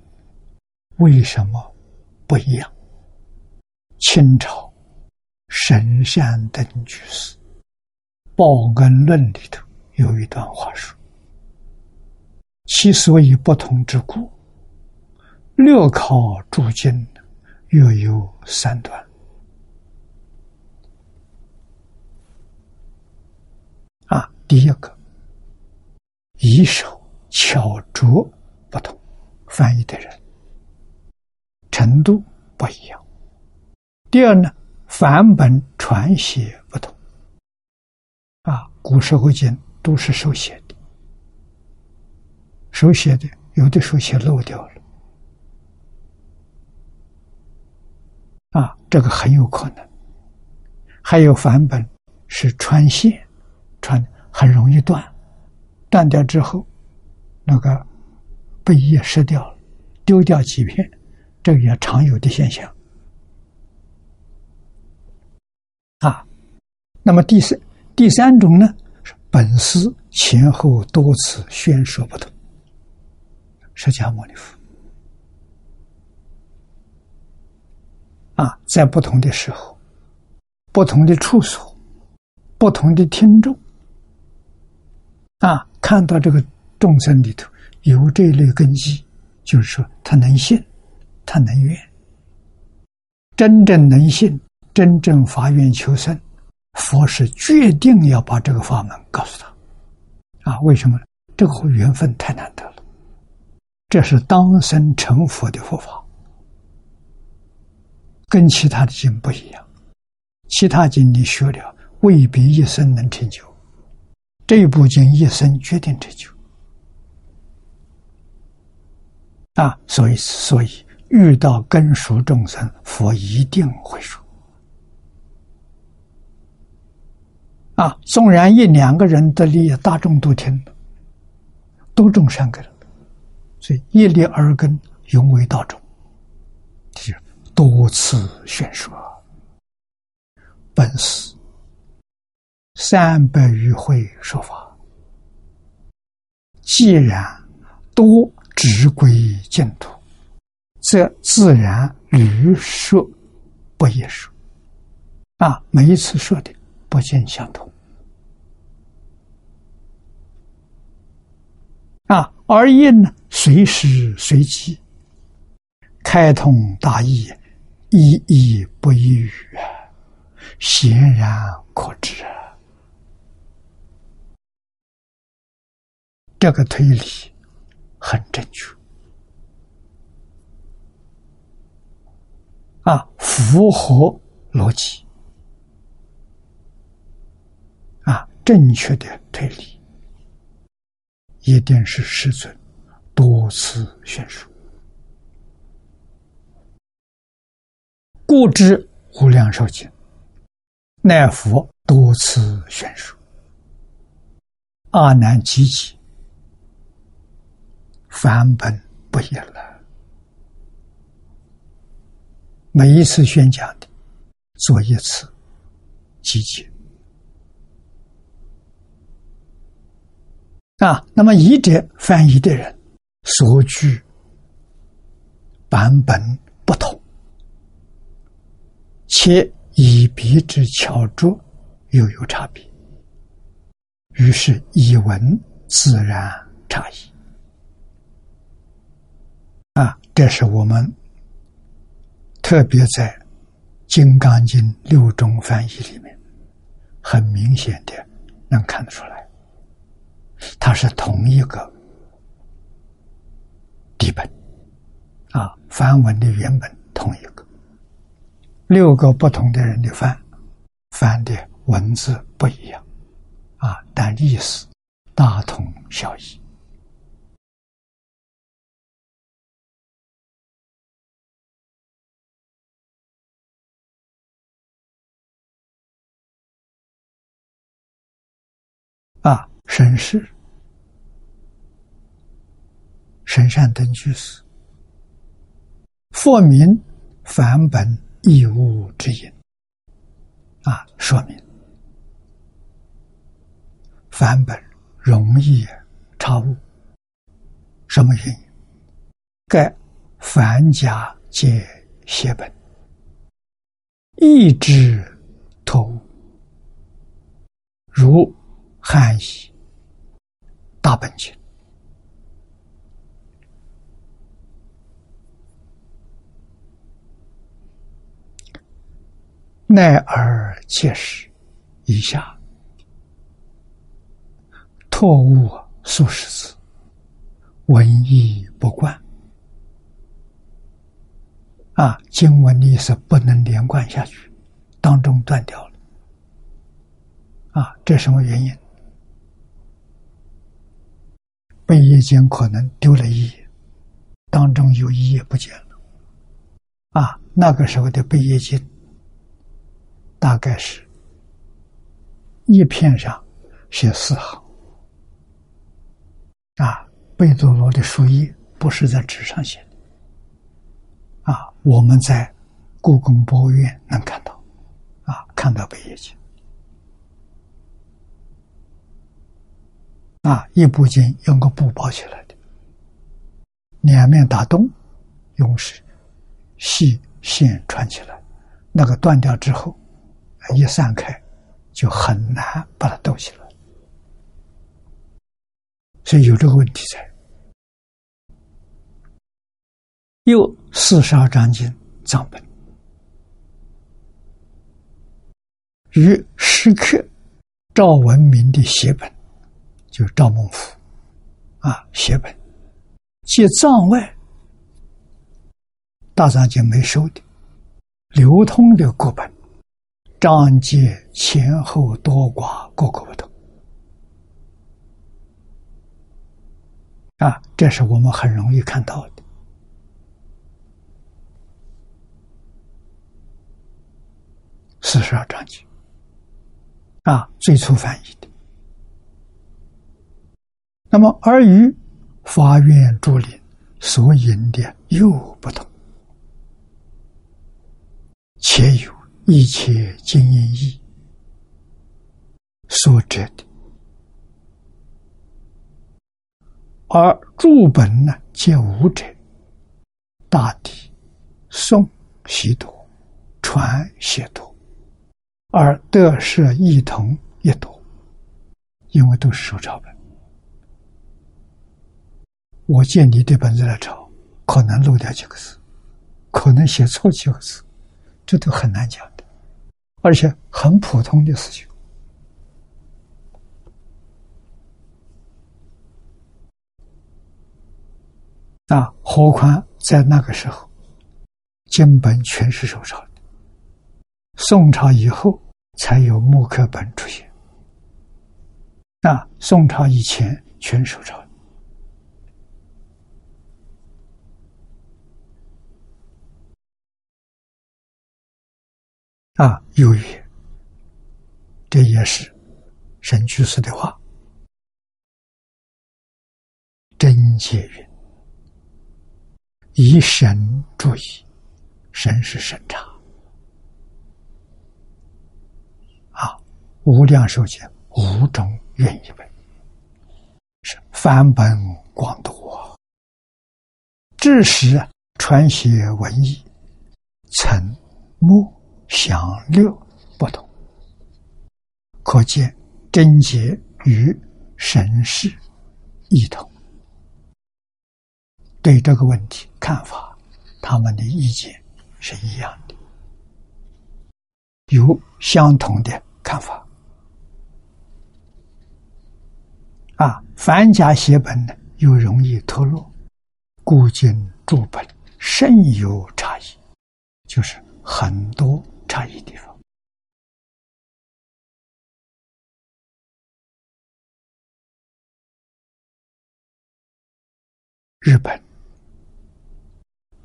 为什么不一样？清朝神山等居士《报恩论》里头有一段话说：“其所以不同之故，略考诸经，又有三段。啊，第一个，以手巧拙不同，翻译的人程度不一样。”第二呢，梵本传写不同，啊，古时候经都是手写的，手写的有的手写漏掉了，啊，这个很有可能。还有梵本是穿线，穿很容易断，断掉之后，那个被页湿掉了，丢掉几片，这个也常有的现象。啊，那么第三第三种呢，是本师前后多次宣说不同。释迦牟尼佛啊，在不同的时候、不同的处所、不同的听众啊，看到这个众生里头有这一类根基，就是说他能信，他能愿，真正能信。真正发愿求生，佛是决定要把这个法门告诉他，啊，为什么？这个缘分太难得了，这是当生成佛的佛法，跟其他的经不一样。其他经你学了，未必一生能成就，这部经一生决定成就。啊，所以，所以遇到根熟众生，佛一定会说。啊，纵然一两个人的利益，大众都听了，都种善根，所以一力而根，永为大众。就多次宣说，本师三百余回说法，既然多直归净土，则自然屡说不也说。啊，每一次说的。不尽相同啊，而应呢，随时随机，开通大义，一义不一语啊，显然可知。啊。这个推理很正确。啊，符合逻辑，啊，正确的推理，一定是师尊多次宣说，故知无量寿经，乃佛多次宣说，阿难积极，梵本不一了。每一次宣讲的，做一次集结啊。那么译者翻译的人所具版本，且以笔之巧拙又有差别，于是译文自然差异啊。这是我们。特别在《金刚经》六种翻译里面，很明显的能看得出来，它是同一个底本啊，梵文的原本同一个，六个不同的人的翻翻的文字不一样啊，但意思大同小异。啊，神士、神善等居士，佛名梵本义物之因。啊，说明凡本容易差误。什么原因？盖凡家皆写本，意之托物，如。汉译大本经，奈尔切实以下，托物数十字，文意不贯啊！经文的意思不能连贯下去，当中断掉了啊！这什么原因？背页间可能丢了一页，当中有一页不见了。啊，那个时候的背页经大概是一片上写四行。啊，贝多罗的书页不是在纸上写的。啊，我们在故宫博物院能看到，啊，看到贝叶经。啊，一部经用个布包起来的，两面打洞，用是细线穿起来，那个断掉之后，一散开，就很难把它兜起来，所以有这个问题在。又四十二章经藏本与石刻赵文明的写本。就是赵孟頫啊，写本，即藏外大藏经没收的流通的各本，章节前后多寡各个不同啊，这是我们很容易看到的。四十二章经啊，最初翻译的。那么，而与法院竹林所引的又不同，且有一切经验义。所指的，而注本呢，皆无者，大抵诵习多，传写多，而得舍异同一多，因为都是手抄本。我借你这本子来抄，可能漏掉几个字，可能写错几个字，这都很难讲，而且很普通的事情啊！何况在那个时候，经本全是手抄的。宋朝以后才有木刻本出现，啊，宋朝以前全手抄。啊，有也，这也是神居士的话。真解云：“以神注意，神是审查。”啊，无量寿经五种愿意为，是翻本广多，至时传写文艺，成墨。享六不同，可见贞洁与神事异同。对这个问题看法，他们的意见是一样的，有相同的看法。啊，凡家写本呢，又容易脱落，古今注本甚有差异，就是很多。差异地方，日本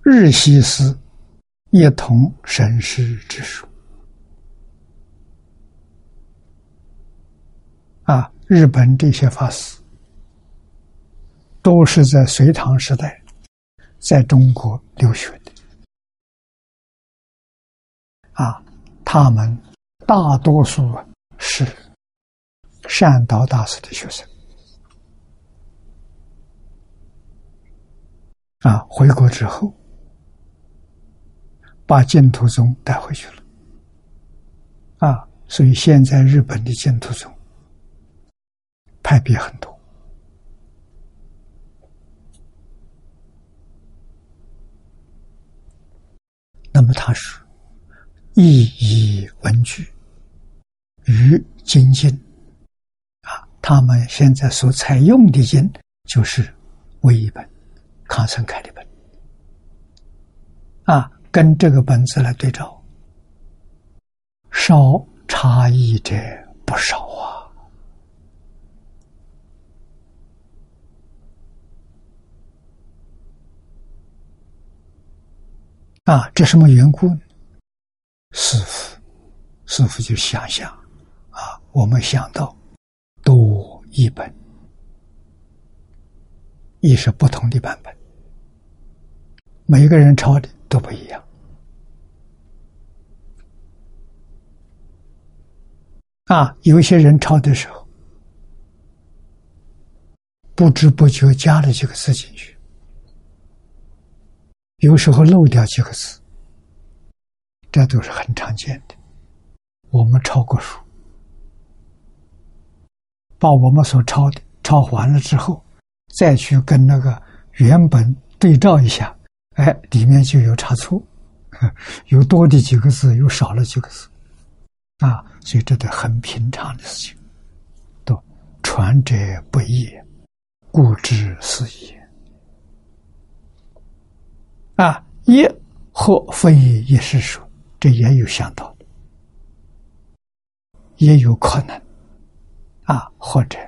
日西斯一同神师之术。啊，日本这些法师都是在隋唐时代在中国留学啊，他们大多数是善导大师的学生，啊，回国之后把净土宗带回去了，啊，所以现在日本的净土宗派别很多。那么他说。意以文具与精经啊，他们现在所采用的经就是唯一本康生开的本。啊，跟这个本子来对照，稍差异者不少啊。啊，这什么缘故呢？师傅，师傅就想想啊，我们想到多一本，也是不同的版本，每个人抄的都不一样啊。有些人抄的时候，不知不觉加了几个字进去，有时候漏掉几个字。这都是很常见的。我们抄过书，把我们所抄的抄完了之后，再去跟那个原本对照一下，哎，里面就有差错，有多的几个字，有少了几个字，啊，所以这都很平常的事情。都传者不易，故知是也。啊，一或非一是说。这也有想到，也有可能啊，或者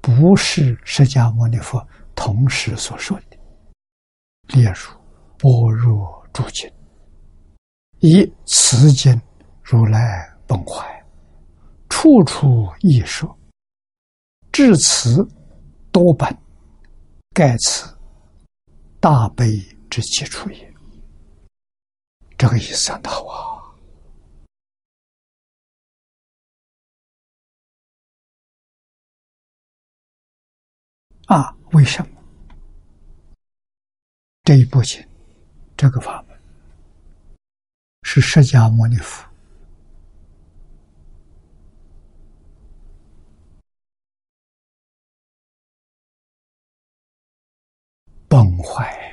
不是释迦牟尼佛同时所说的。例如《般若诸经》，以此经如来本怀，处处异说，至此多本，盖此大悲之基础也。这个意思讲的好啊！啊，为什么这一部经这个法门是释迦牟尼佛崩坏？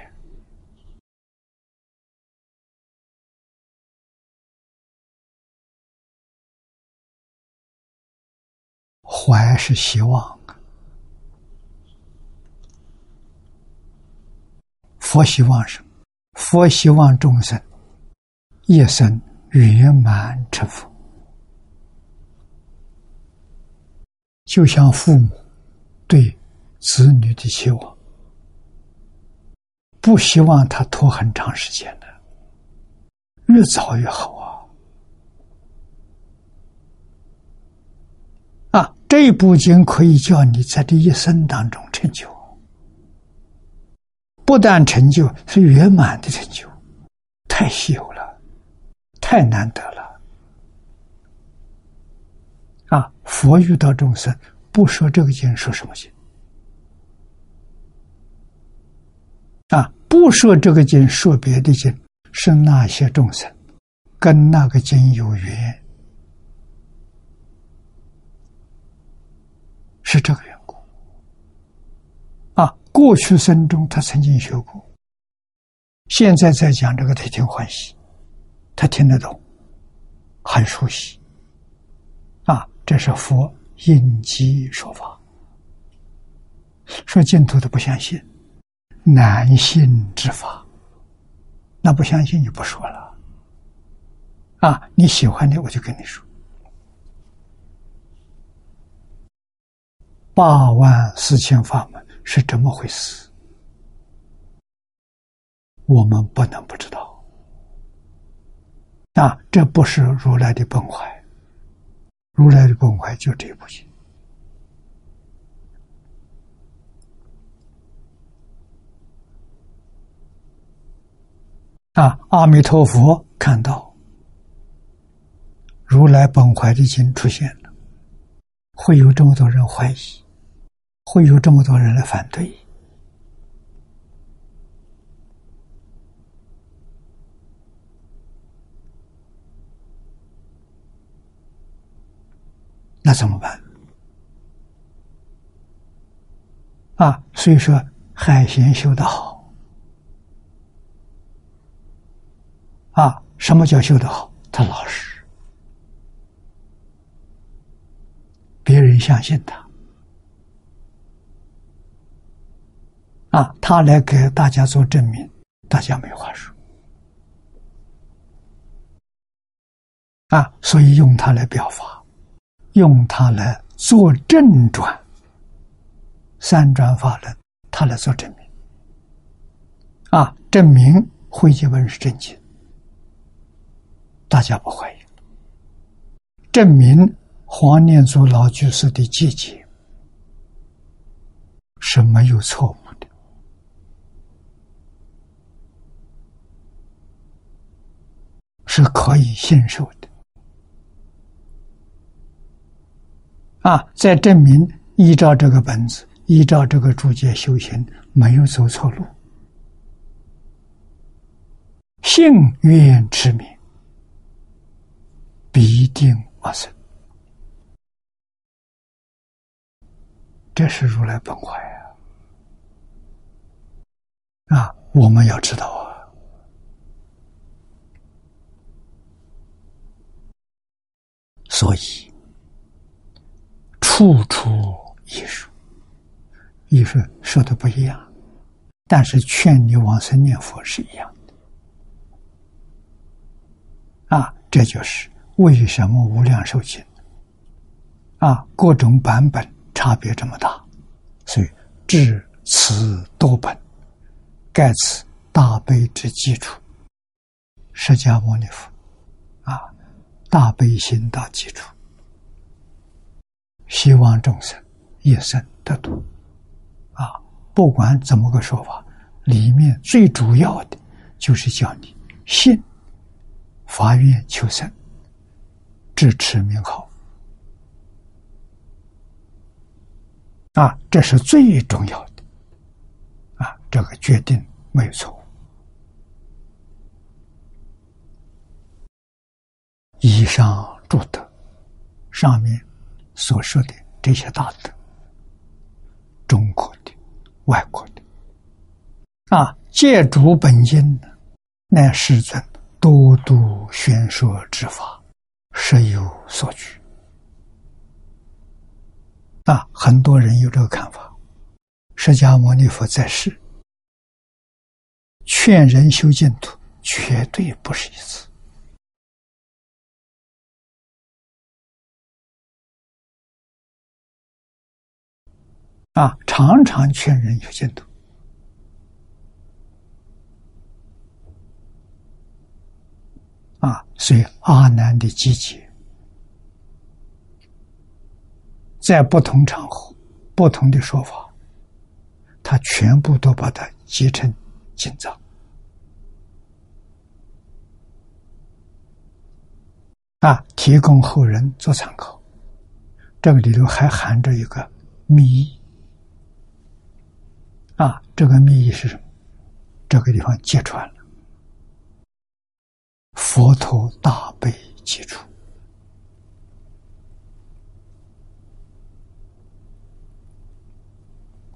怀是希望，佛希望什么？佛希望众生一生圆满成佛，就像父母对子女的期望，不希望他拖很长时间的，越早越好啊！这部经可以叫你在这一生当中成就，不但成就，是圆满的成就，太稀有了。太难得了，啊！佛遇到众生，不说这个经，说什么经？啊！不说这个经，说别的经，是那些众生跟那个经有缘，是这个缘故。啊！过去生中他曾经学过，现在在讲这个，他挺欢喜。他听得懂，很熟悉，啊，这是佛应机说法。说净土的不相信，难信之法，那不相信就不说了。啊，你喜欢的我就跟你说，八万四千法门是怎么回事？我们不能不知道。啊，这不是如来的本怀，如来的本怀就这部经。啊，阿弥陀佛看到如来本怀的经出现了，会有这么多人怀疑，会有这么多人来反对。那怎么办？啊，所以说海贤修得好，啊，什么叫修得好？他老实，别人相信他，啊，他来给大家做证明，大家没话说，啊，所以用他来表法。用它来做正转，三转法轮，他来做证明。啊，证明慧解文是正经，大家不怀疑。证明黄念祖老居士的见解是没有错误的，是可以信受的。啊，在证明依照这个本子，依照这个注解修行，没有走错路，信愿持名，必定往生。这是如来本怀啊！啊，我们要知道啊，所以。处处艺术，艺术说的不一样，但是劝你往生念佛是一样的。啊，这就是为什么无量寿经啊各种版本差别这么大，所以至此多本，盖此大悲之基础。释迦牟尼佛，大悲心大基础。希望众生一生得度，啊，不管怎么个说法，里面最主要的就是叫你信，发愿求生，支持名号，啊，这是最重要的，啊，这个决定没有错误。以上诸德，上面。所说的这些大德，中国的、外国的，啊，借主本经，乃世尊多度宣说之法，实有所据。啊，很多人有这个看法，释迦牟尼佛在世，劝人修净土，绝对不是一次，啊，常常劝人有进度。啊，所以阿难的集结，在不同场合、不同的说法，他全部都把它集成经藏。啊，提供后人做参考。这个里头还含着一个密意。啊，这个密意是什么？这个地方揭穿了佛陀大悲基础。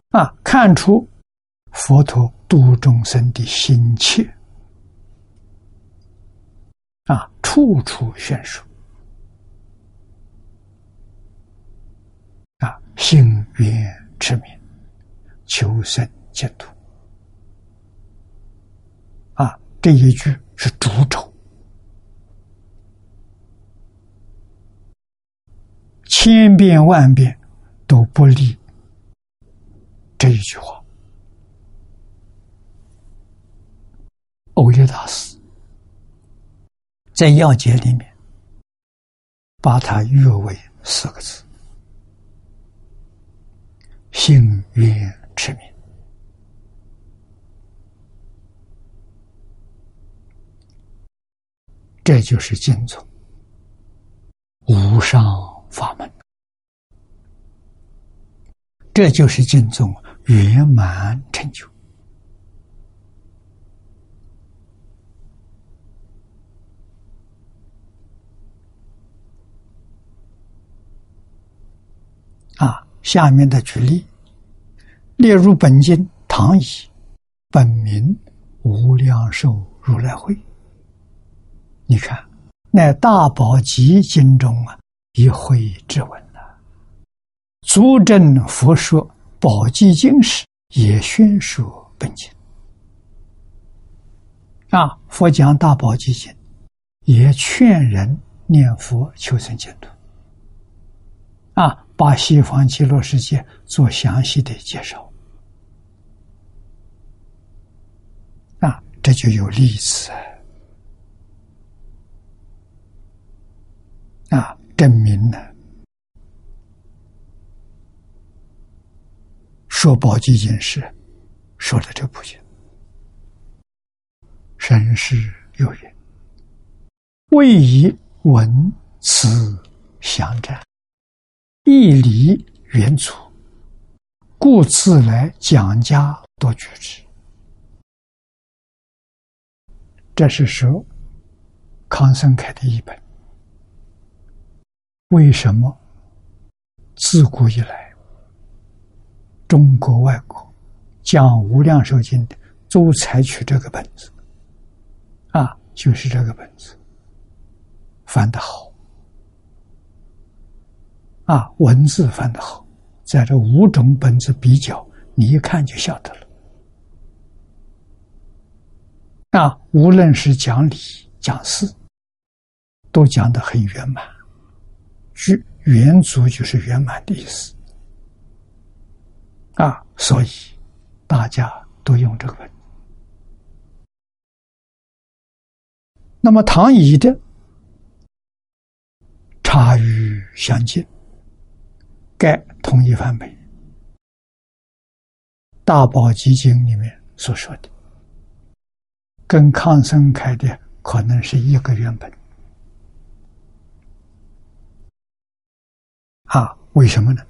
啊，看出佛陀度众生的心切。啊，处处悬殊。啊，心愿持名，求生净土。啊，这一句是主轴，千遍万遍都不离这一句话。欧耶大师在要解里面把它约为四个字。幸愿持名，这就是净宗无上法门，这就是净宗圆满成就啊。下面的举例，列入本经唐译，本名无量寿如来会。你看，那大宝积经中啊一会之文呐，足证佛说宝积经时也宣说本经啊。佛讲大宝积经，也劝人念佛求生净土啊。把西方极乐世界做详细的介绍，啊，这就有例子啊，证明了说宝积经是说的这部经，身世有缘，未以文辞相战。义理原祖，故自来讲家多举之。这是说康生开的一本。为什么自古以来中国外国讲《无量寿经》的都采取这个本子？啊，就是这个本子，翻得好。啊，文字翻得好，在这五种本子比较，你一看就晓得了。啊，无论是讲理讲事，都讲得很圆满。具圆足就是圆满的意思。啊，所以大家都用这个。那么唐乙的差与相近。该同一范本，《大宝积经》里面所说的，跟康生开的可能是一个原本。啊，为什么呢？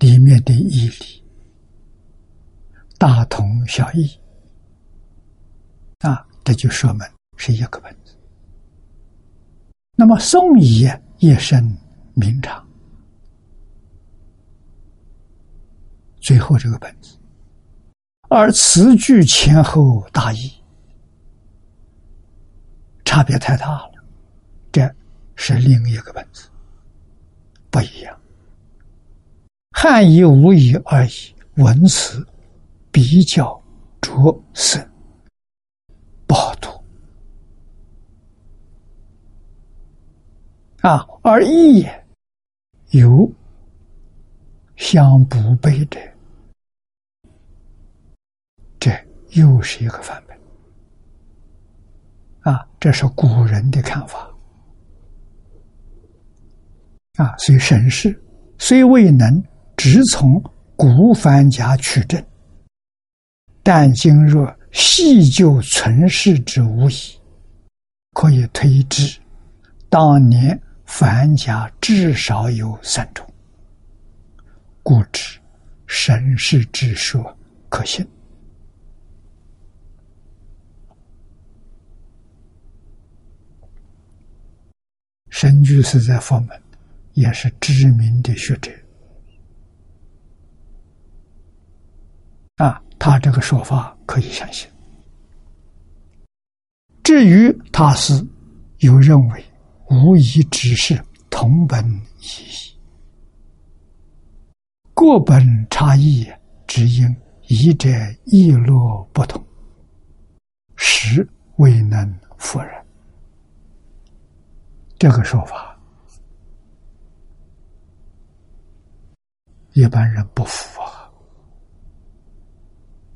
里面的义理大同小异，啊，这就说明是一个本子。那么宋乙也生明长，最后这个本子，而词句前后大异，差别太大了，这是另一个本子，不一样，汉译无以而已，文词比较着深，不好读。啊，而义有相不悖者，这又是一个范本。这是古人的看法。啊，所以审视虽未能直从古凡家取证，但今若细究存世之无疑，可以推知当年凡家至少有三种，故知沈氏之说可信。神居士在佛门。也是知名的学者啊，他这个说法可以相信。至于他是又认为无疑只是同本异义，过本差异只因一者意落不同，实未能否认这个说法。一般人不服啊，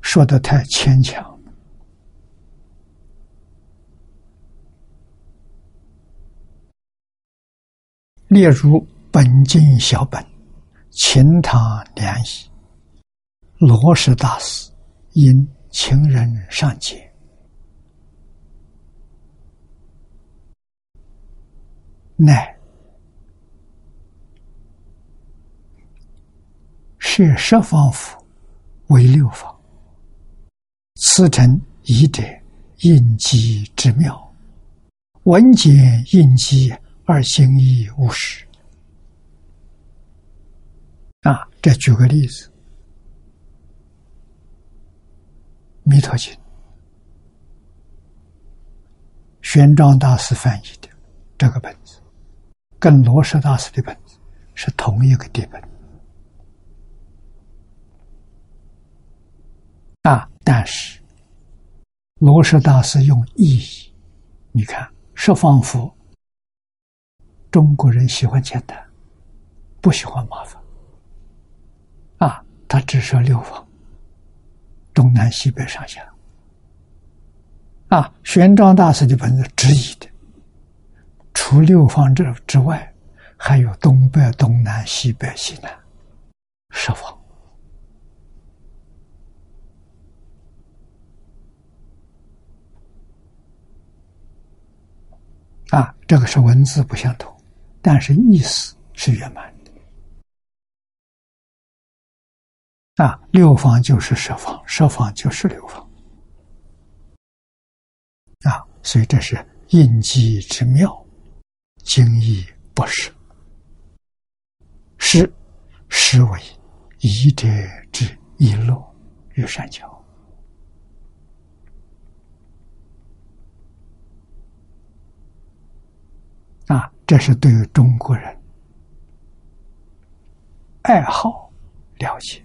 说的太牵强。例如本经小本，秦唐两仪，罗什大师因情人上节，乃。设十方符为六方，此成一者应机之妙，文解应机而心意无实。啊，这举个例子，《弥陀经》，玄奘大师翻译的这个本，跟罗什大师的本子是同一个底本。啊！但是罗什大师用意义，你看十方佛，中国人喜欢简单，不喜欢麻烦。啊，他只说六方，东南西北上下。啊，玄奘大师的本子直译的，除六方之之外，还有东北、东南、西北、西南，十方。啊，这个是文字不相同，但是意思是圆满的。啊，六方就是十方，十方就是六方。啊，所以这是应机之妙，精义不实，是实为一者之一落与善巧。啊，这是对于中国人爱好了解。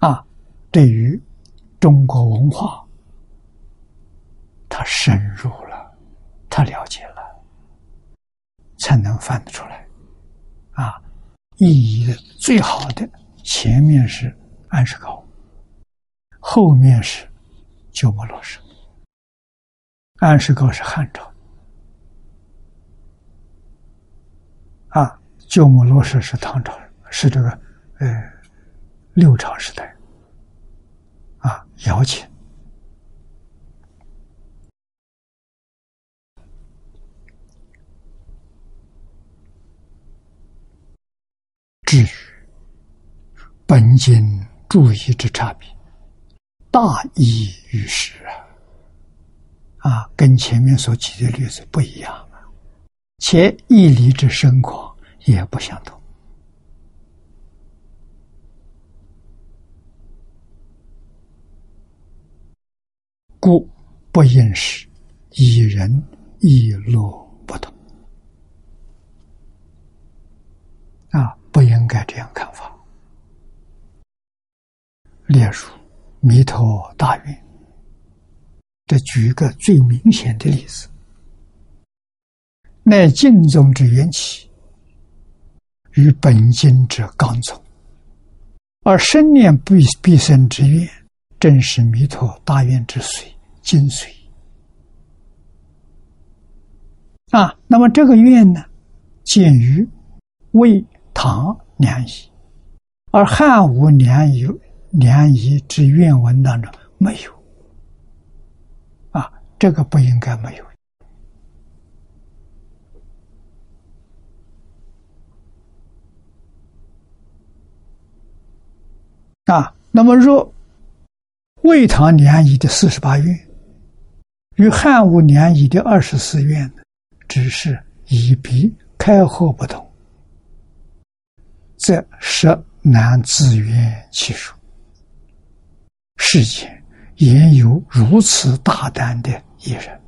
啊，对于中国文化，他深入了，他了解了，才能翻得出来啊。意义的最好的，前面是安世高，后面是鸠摩罗什。安世高是汉朝。啊，鸠摩罗什是唐朝，是这个，呃，六朝时代，啊，姚秦。至于本经注意之差别，大异于实啊，啊，跟前面所举的例子不一样啊。且义理之深广也不相同，故不应是以人义落不同啊！不应该这样看法。例如《弥陀大愿》，这举一个最明显的例子。乃净宗之缘起，与本经之刚从，而生念必必生之愿，正是弥陀大愿之髓精髓。啊，那么这个愿呢，见于为唐两仪，而汉武两仪两仪之愿文当中没有。啊，这个不应该没有。啊，那么若魏唐两仪的四十八愿，与汉武两仪的二十四愿，只是以鼻开合不同，则实难自圆其说。世间也有如此大胆的艺人，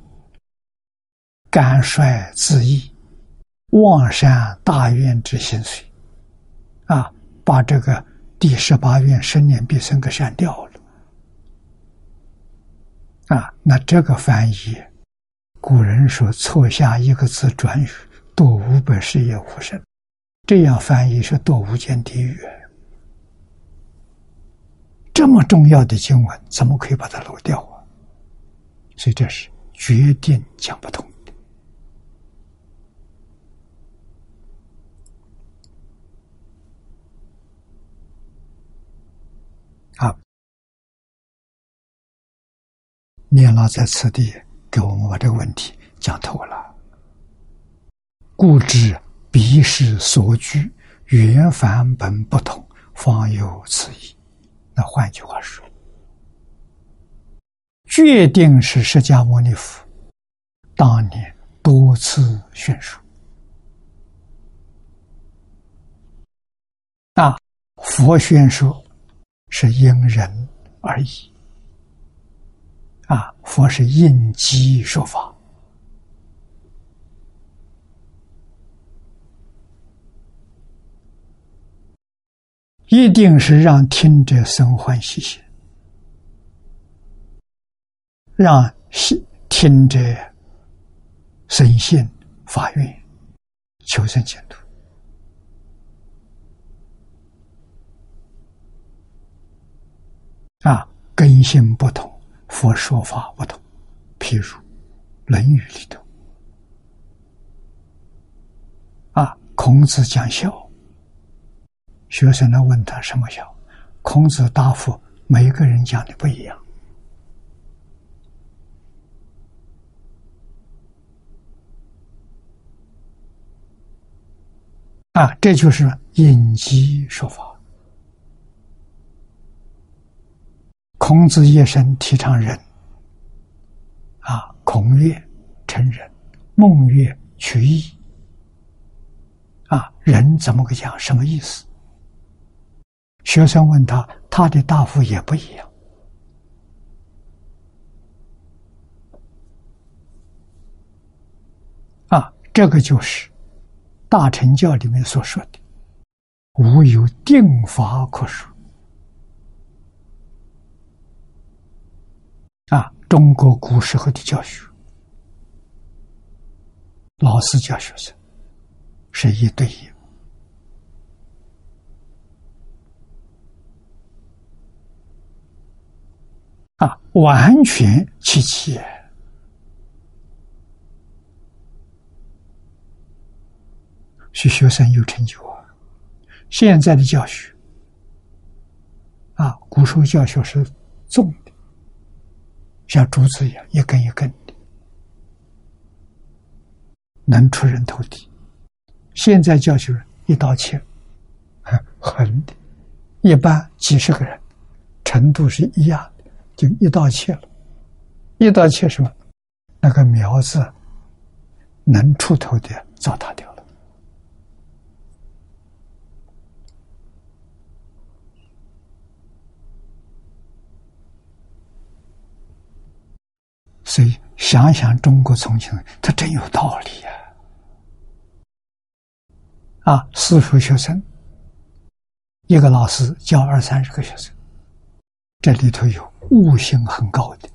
敢率自缢，妄善大愿之心髓，啊，把这个。第十八愿生念必生给删掉了啊！那这个翻译，古人说错下一个字转语，多五百世也无生。这样翻译是堕无间地狱。这么重要的经文，怎么可以把它漏掉啊？所以这是决定讲不通的。啊！念老在此地给我们把这个问题讲透了。故知彼时所居原凡本不同，方有此意。那换句话说，决定是释迦牟尼佛当年多次宣说啊，佛宣说。是因人而异，啊！佛是应机说法，一定是让听者生欢喜心，让心听者生信发愿，求生净土。啊，根性不同，佛说法不同。譬如《论语》里头，啊，孔子讲孝，学生来问他什么孝，孔子答复：每个人讲的不一样。啊，这就是应机说法。孔子一生提倡仁，啊，孔曰成仁，孟曰取义，啊，仁怎么个讲？什么意思？学生问他，他的答复也不一样。啊，这个就是大乘教里面所说的“无有定法可说”。啊，中国古时候的教学，老师教学生是一对一，啊，完全齐齐。是学生有成就啊。现在的教学，啊，古时候教学是重的。像竹子一样，一根一根的，能出人头地。现在教学一刀切，横的，一般几十个人，程度是一样的，就一刀切了。一刀切什么？那个苗子能出头的糟蹋掉了。所以想想中国重庆，他真有道理呀！啊，四十学生，一个老师教二三十个学生，这里头有悟性很高的，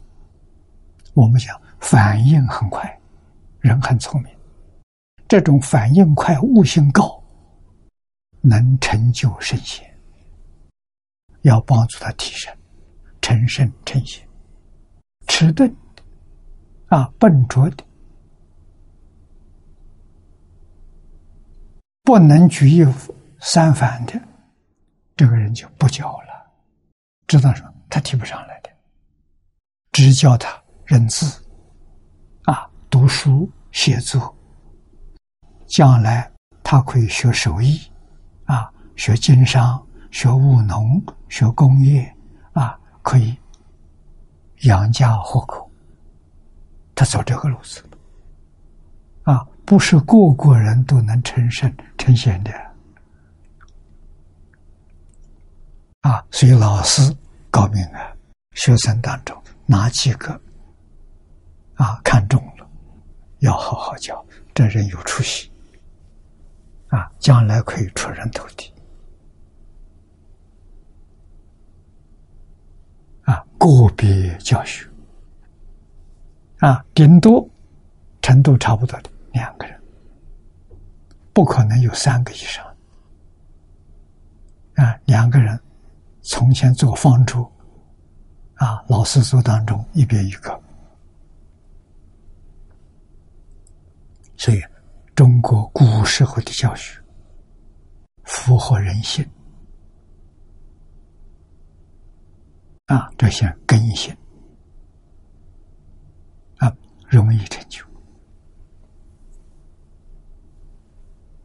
我们讲反应很快，人很聪明；这种反应快、悟性高，能成就圣贤。要帮助他提升，成圣成贤。迟钝的啊，笨拙的，不能举一反三反的，这个人就不教了。知道什么？他提不上来的，只教他认字，啊，读书写作。将来他可以学手艺，啊，学经商，学务农，学工业，啊，可以养家糊口。他走这个路子，啊，不是个个人都能成圣成贤的，啊，所以老师告明啊，学生当中哪几个啊看中了，要好好教，这人有出息。啊，将来可以出人头地。啊，个别教学，啊，顶多程度差不多的两个人，不可能有三个以上。啊，两个人从前做方舟，啊，老师组当中一边一个，所以。中国古时候的教学符合人性啊，这些根性啊，容易成就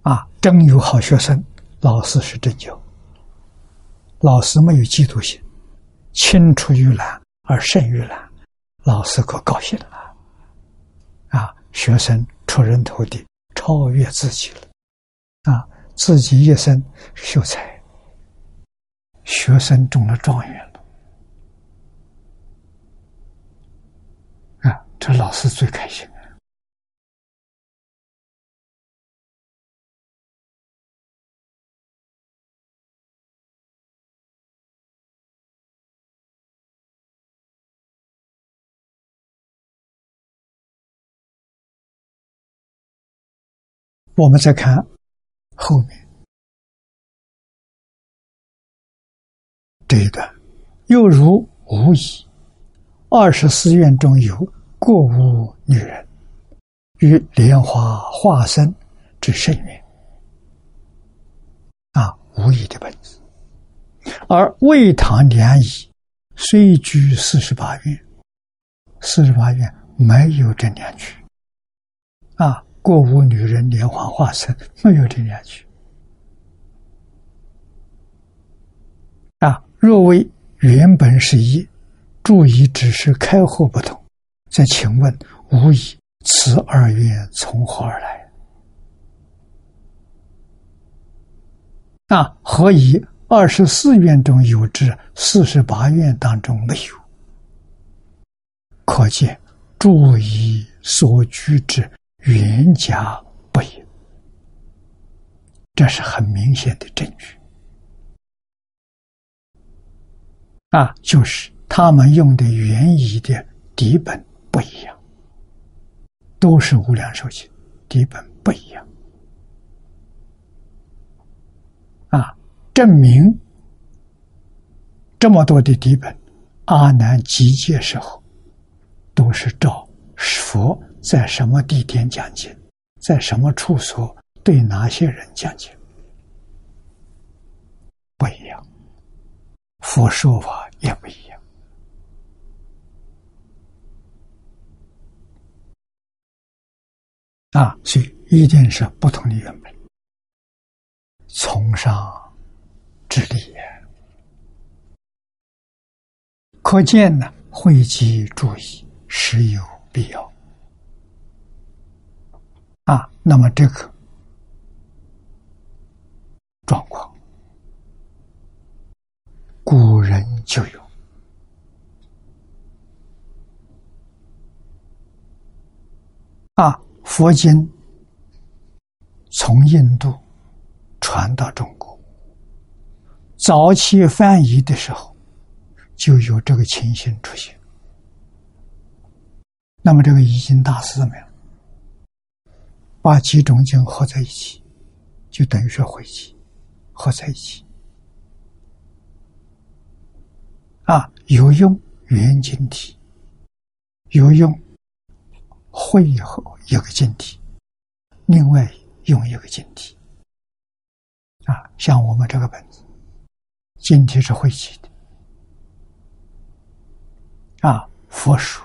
啊。真有好学生，老师是真教，老师没有嫉妒心，青出于蓝而胜于蓝，老师可高兴了啊，学生出人头地。超越自己了，啊！自己一生秀才，学生中了状元了，啊！这老师最开心！我们再看后面这一段，又如无疑，二十四愿中有过无女人，与莲花化身之圣愿啊，无疑的本子。而魏唐两仪虽居四十八愿，四十八愿没有这两句啊。过无女人莲花化身，没有这两句啊。若为原本是一，注意只是开合不同。再请问，无疑此二愿从何而来？啊，何以二十四愿中有之，四十八愿当中没有？可见注意所居之。冤家不一，这是很明显的证据啊！就是他们用的原意的底本不一样，都是无量寿经，底本不一样啊！证明这么多的底本，阿难集结时候都是照佛。在什么地点讲经，在什么处所对哪些人讲经不一样，佛说法也不一样。啊，所以一定是不同的原本，从上之理，可见呢，汇集注意，实有必要。那么这个状况，古人就有啊。佛经从印度传到中国，早期翻译的时候就有这个情形出现。那么这个易经大师怎么样？把几种经合在一起，就等于是会集，合在一起。啊，有用原经体，有用会后一个经体，另外用一个经体。啊，像我们这个本子，经体是会集的。啊，佛书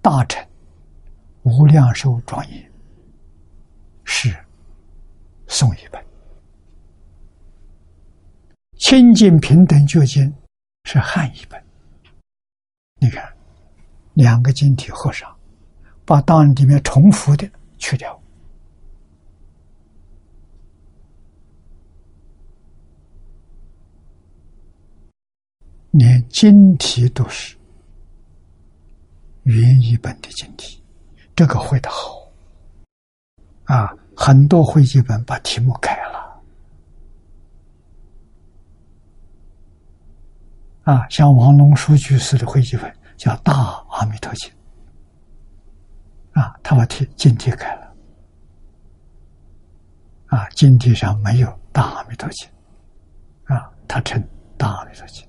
大乘无量寿庄严是宋一本，清净平等觉经是汉一本。你看，两个经体合上，把当里面重复的去掉，连经体都是。原译本的经题，这个会的好啊！很多会集本把题目改了啊，像王龙书居士的会集本叫《大阿弥陀经》啊，他把题经题改了啊，经题上没有《大阿弥陀经》啊，他称《大阿弥陀经》。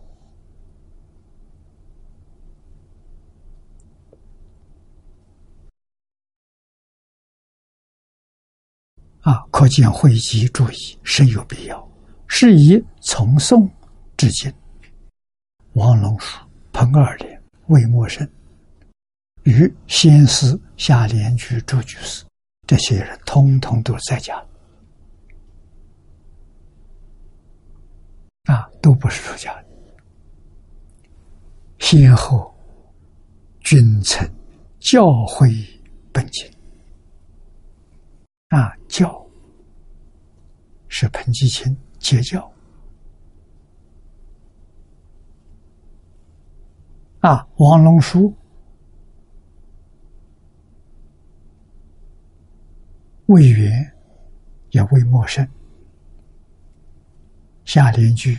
啊，可见会集注意深有必要，是以从宋至今，王龙书、彭二莲、魏默生与先师夏莲居朱居士这些人，通通都在家，啊，都不是出家的，先后君臣教诲本经。教是彭继清接教啊，王龙书、魏源也未陌生，下联句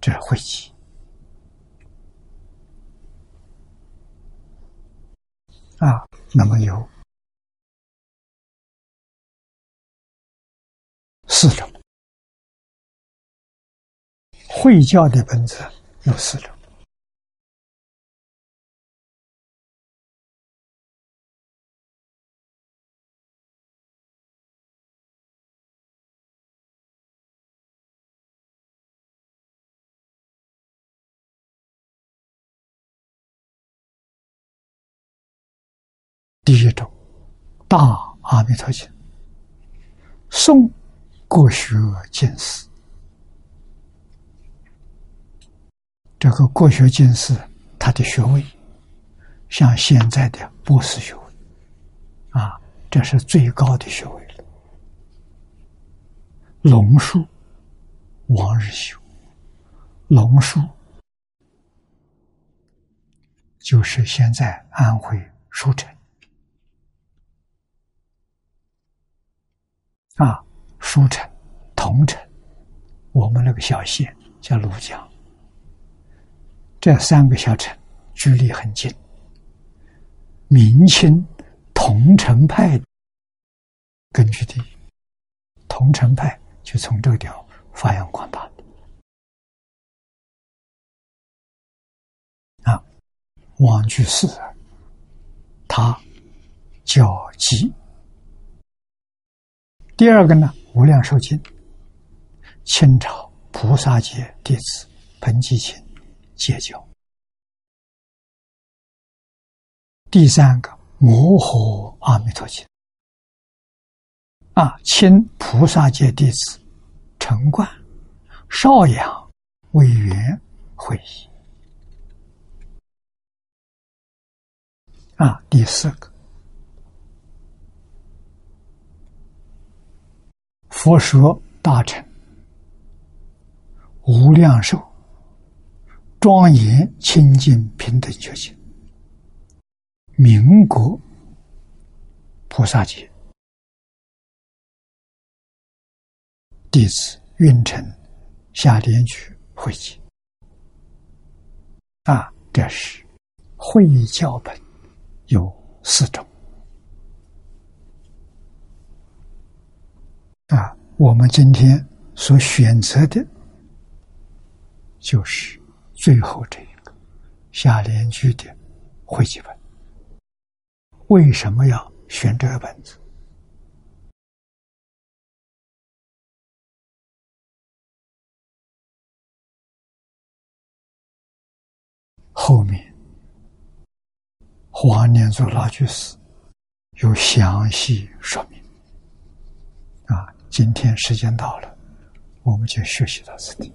这会集啊，那么有。四种会教的本子有四种。第一种，大阿弥陀经，诵。国学进士，这个国学进士，他的学位像现在的博士学位，啊，这是最高的学位了。龙树，王日修，龙树就是现在安徽舒城，啊。舒城、桐城，我们那个小县叫庐江，这三个小城距离很近。明清桐城派根据地，桐城派就从这个地方发扬光大。啊，王居士，他叫吉。第二个呢？无量寿经，清朝菩萨界弟子彭继清接教。第三个摩诃阿弥陀经，啊，清菩萨界弟子陈冠、邵阳委员会议。啊，第四个。佛说大乘无量寿庄严清净平等觉醒，民国菩萨节弟子运城下莲区会集啊，这是会教本有四种。啊，我们今天所选择的，就是最后这一个下联句的汇集本。为什么要选这个本子？后面黄念祖老居士有详细说明。今天时间到了，我们就学习到此地。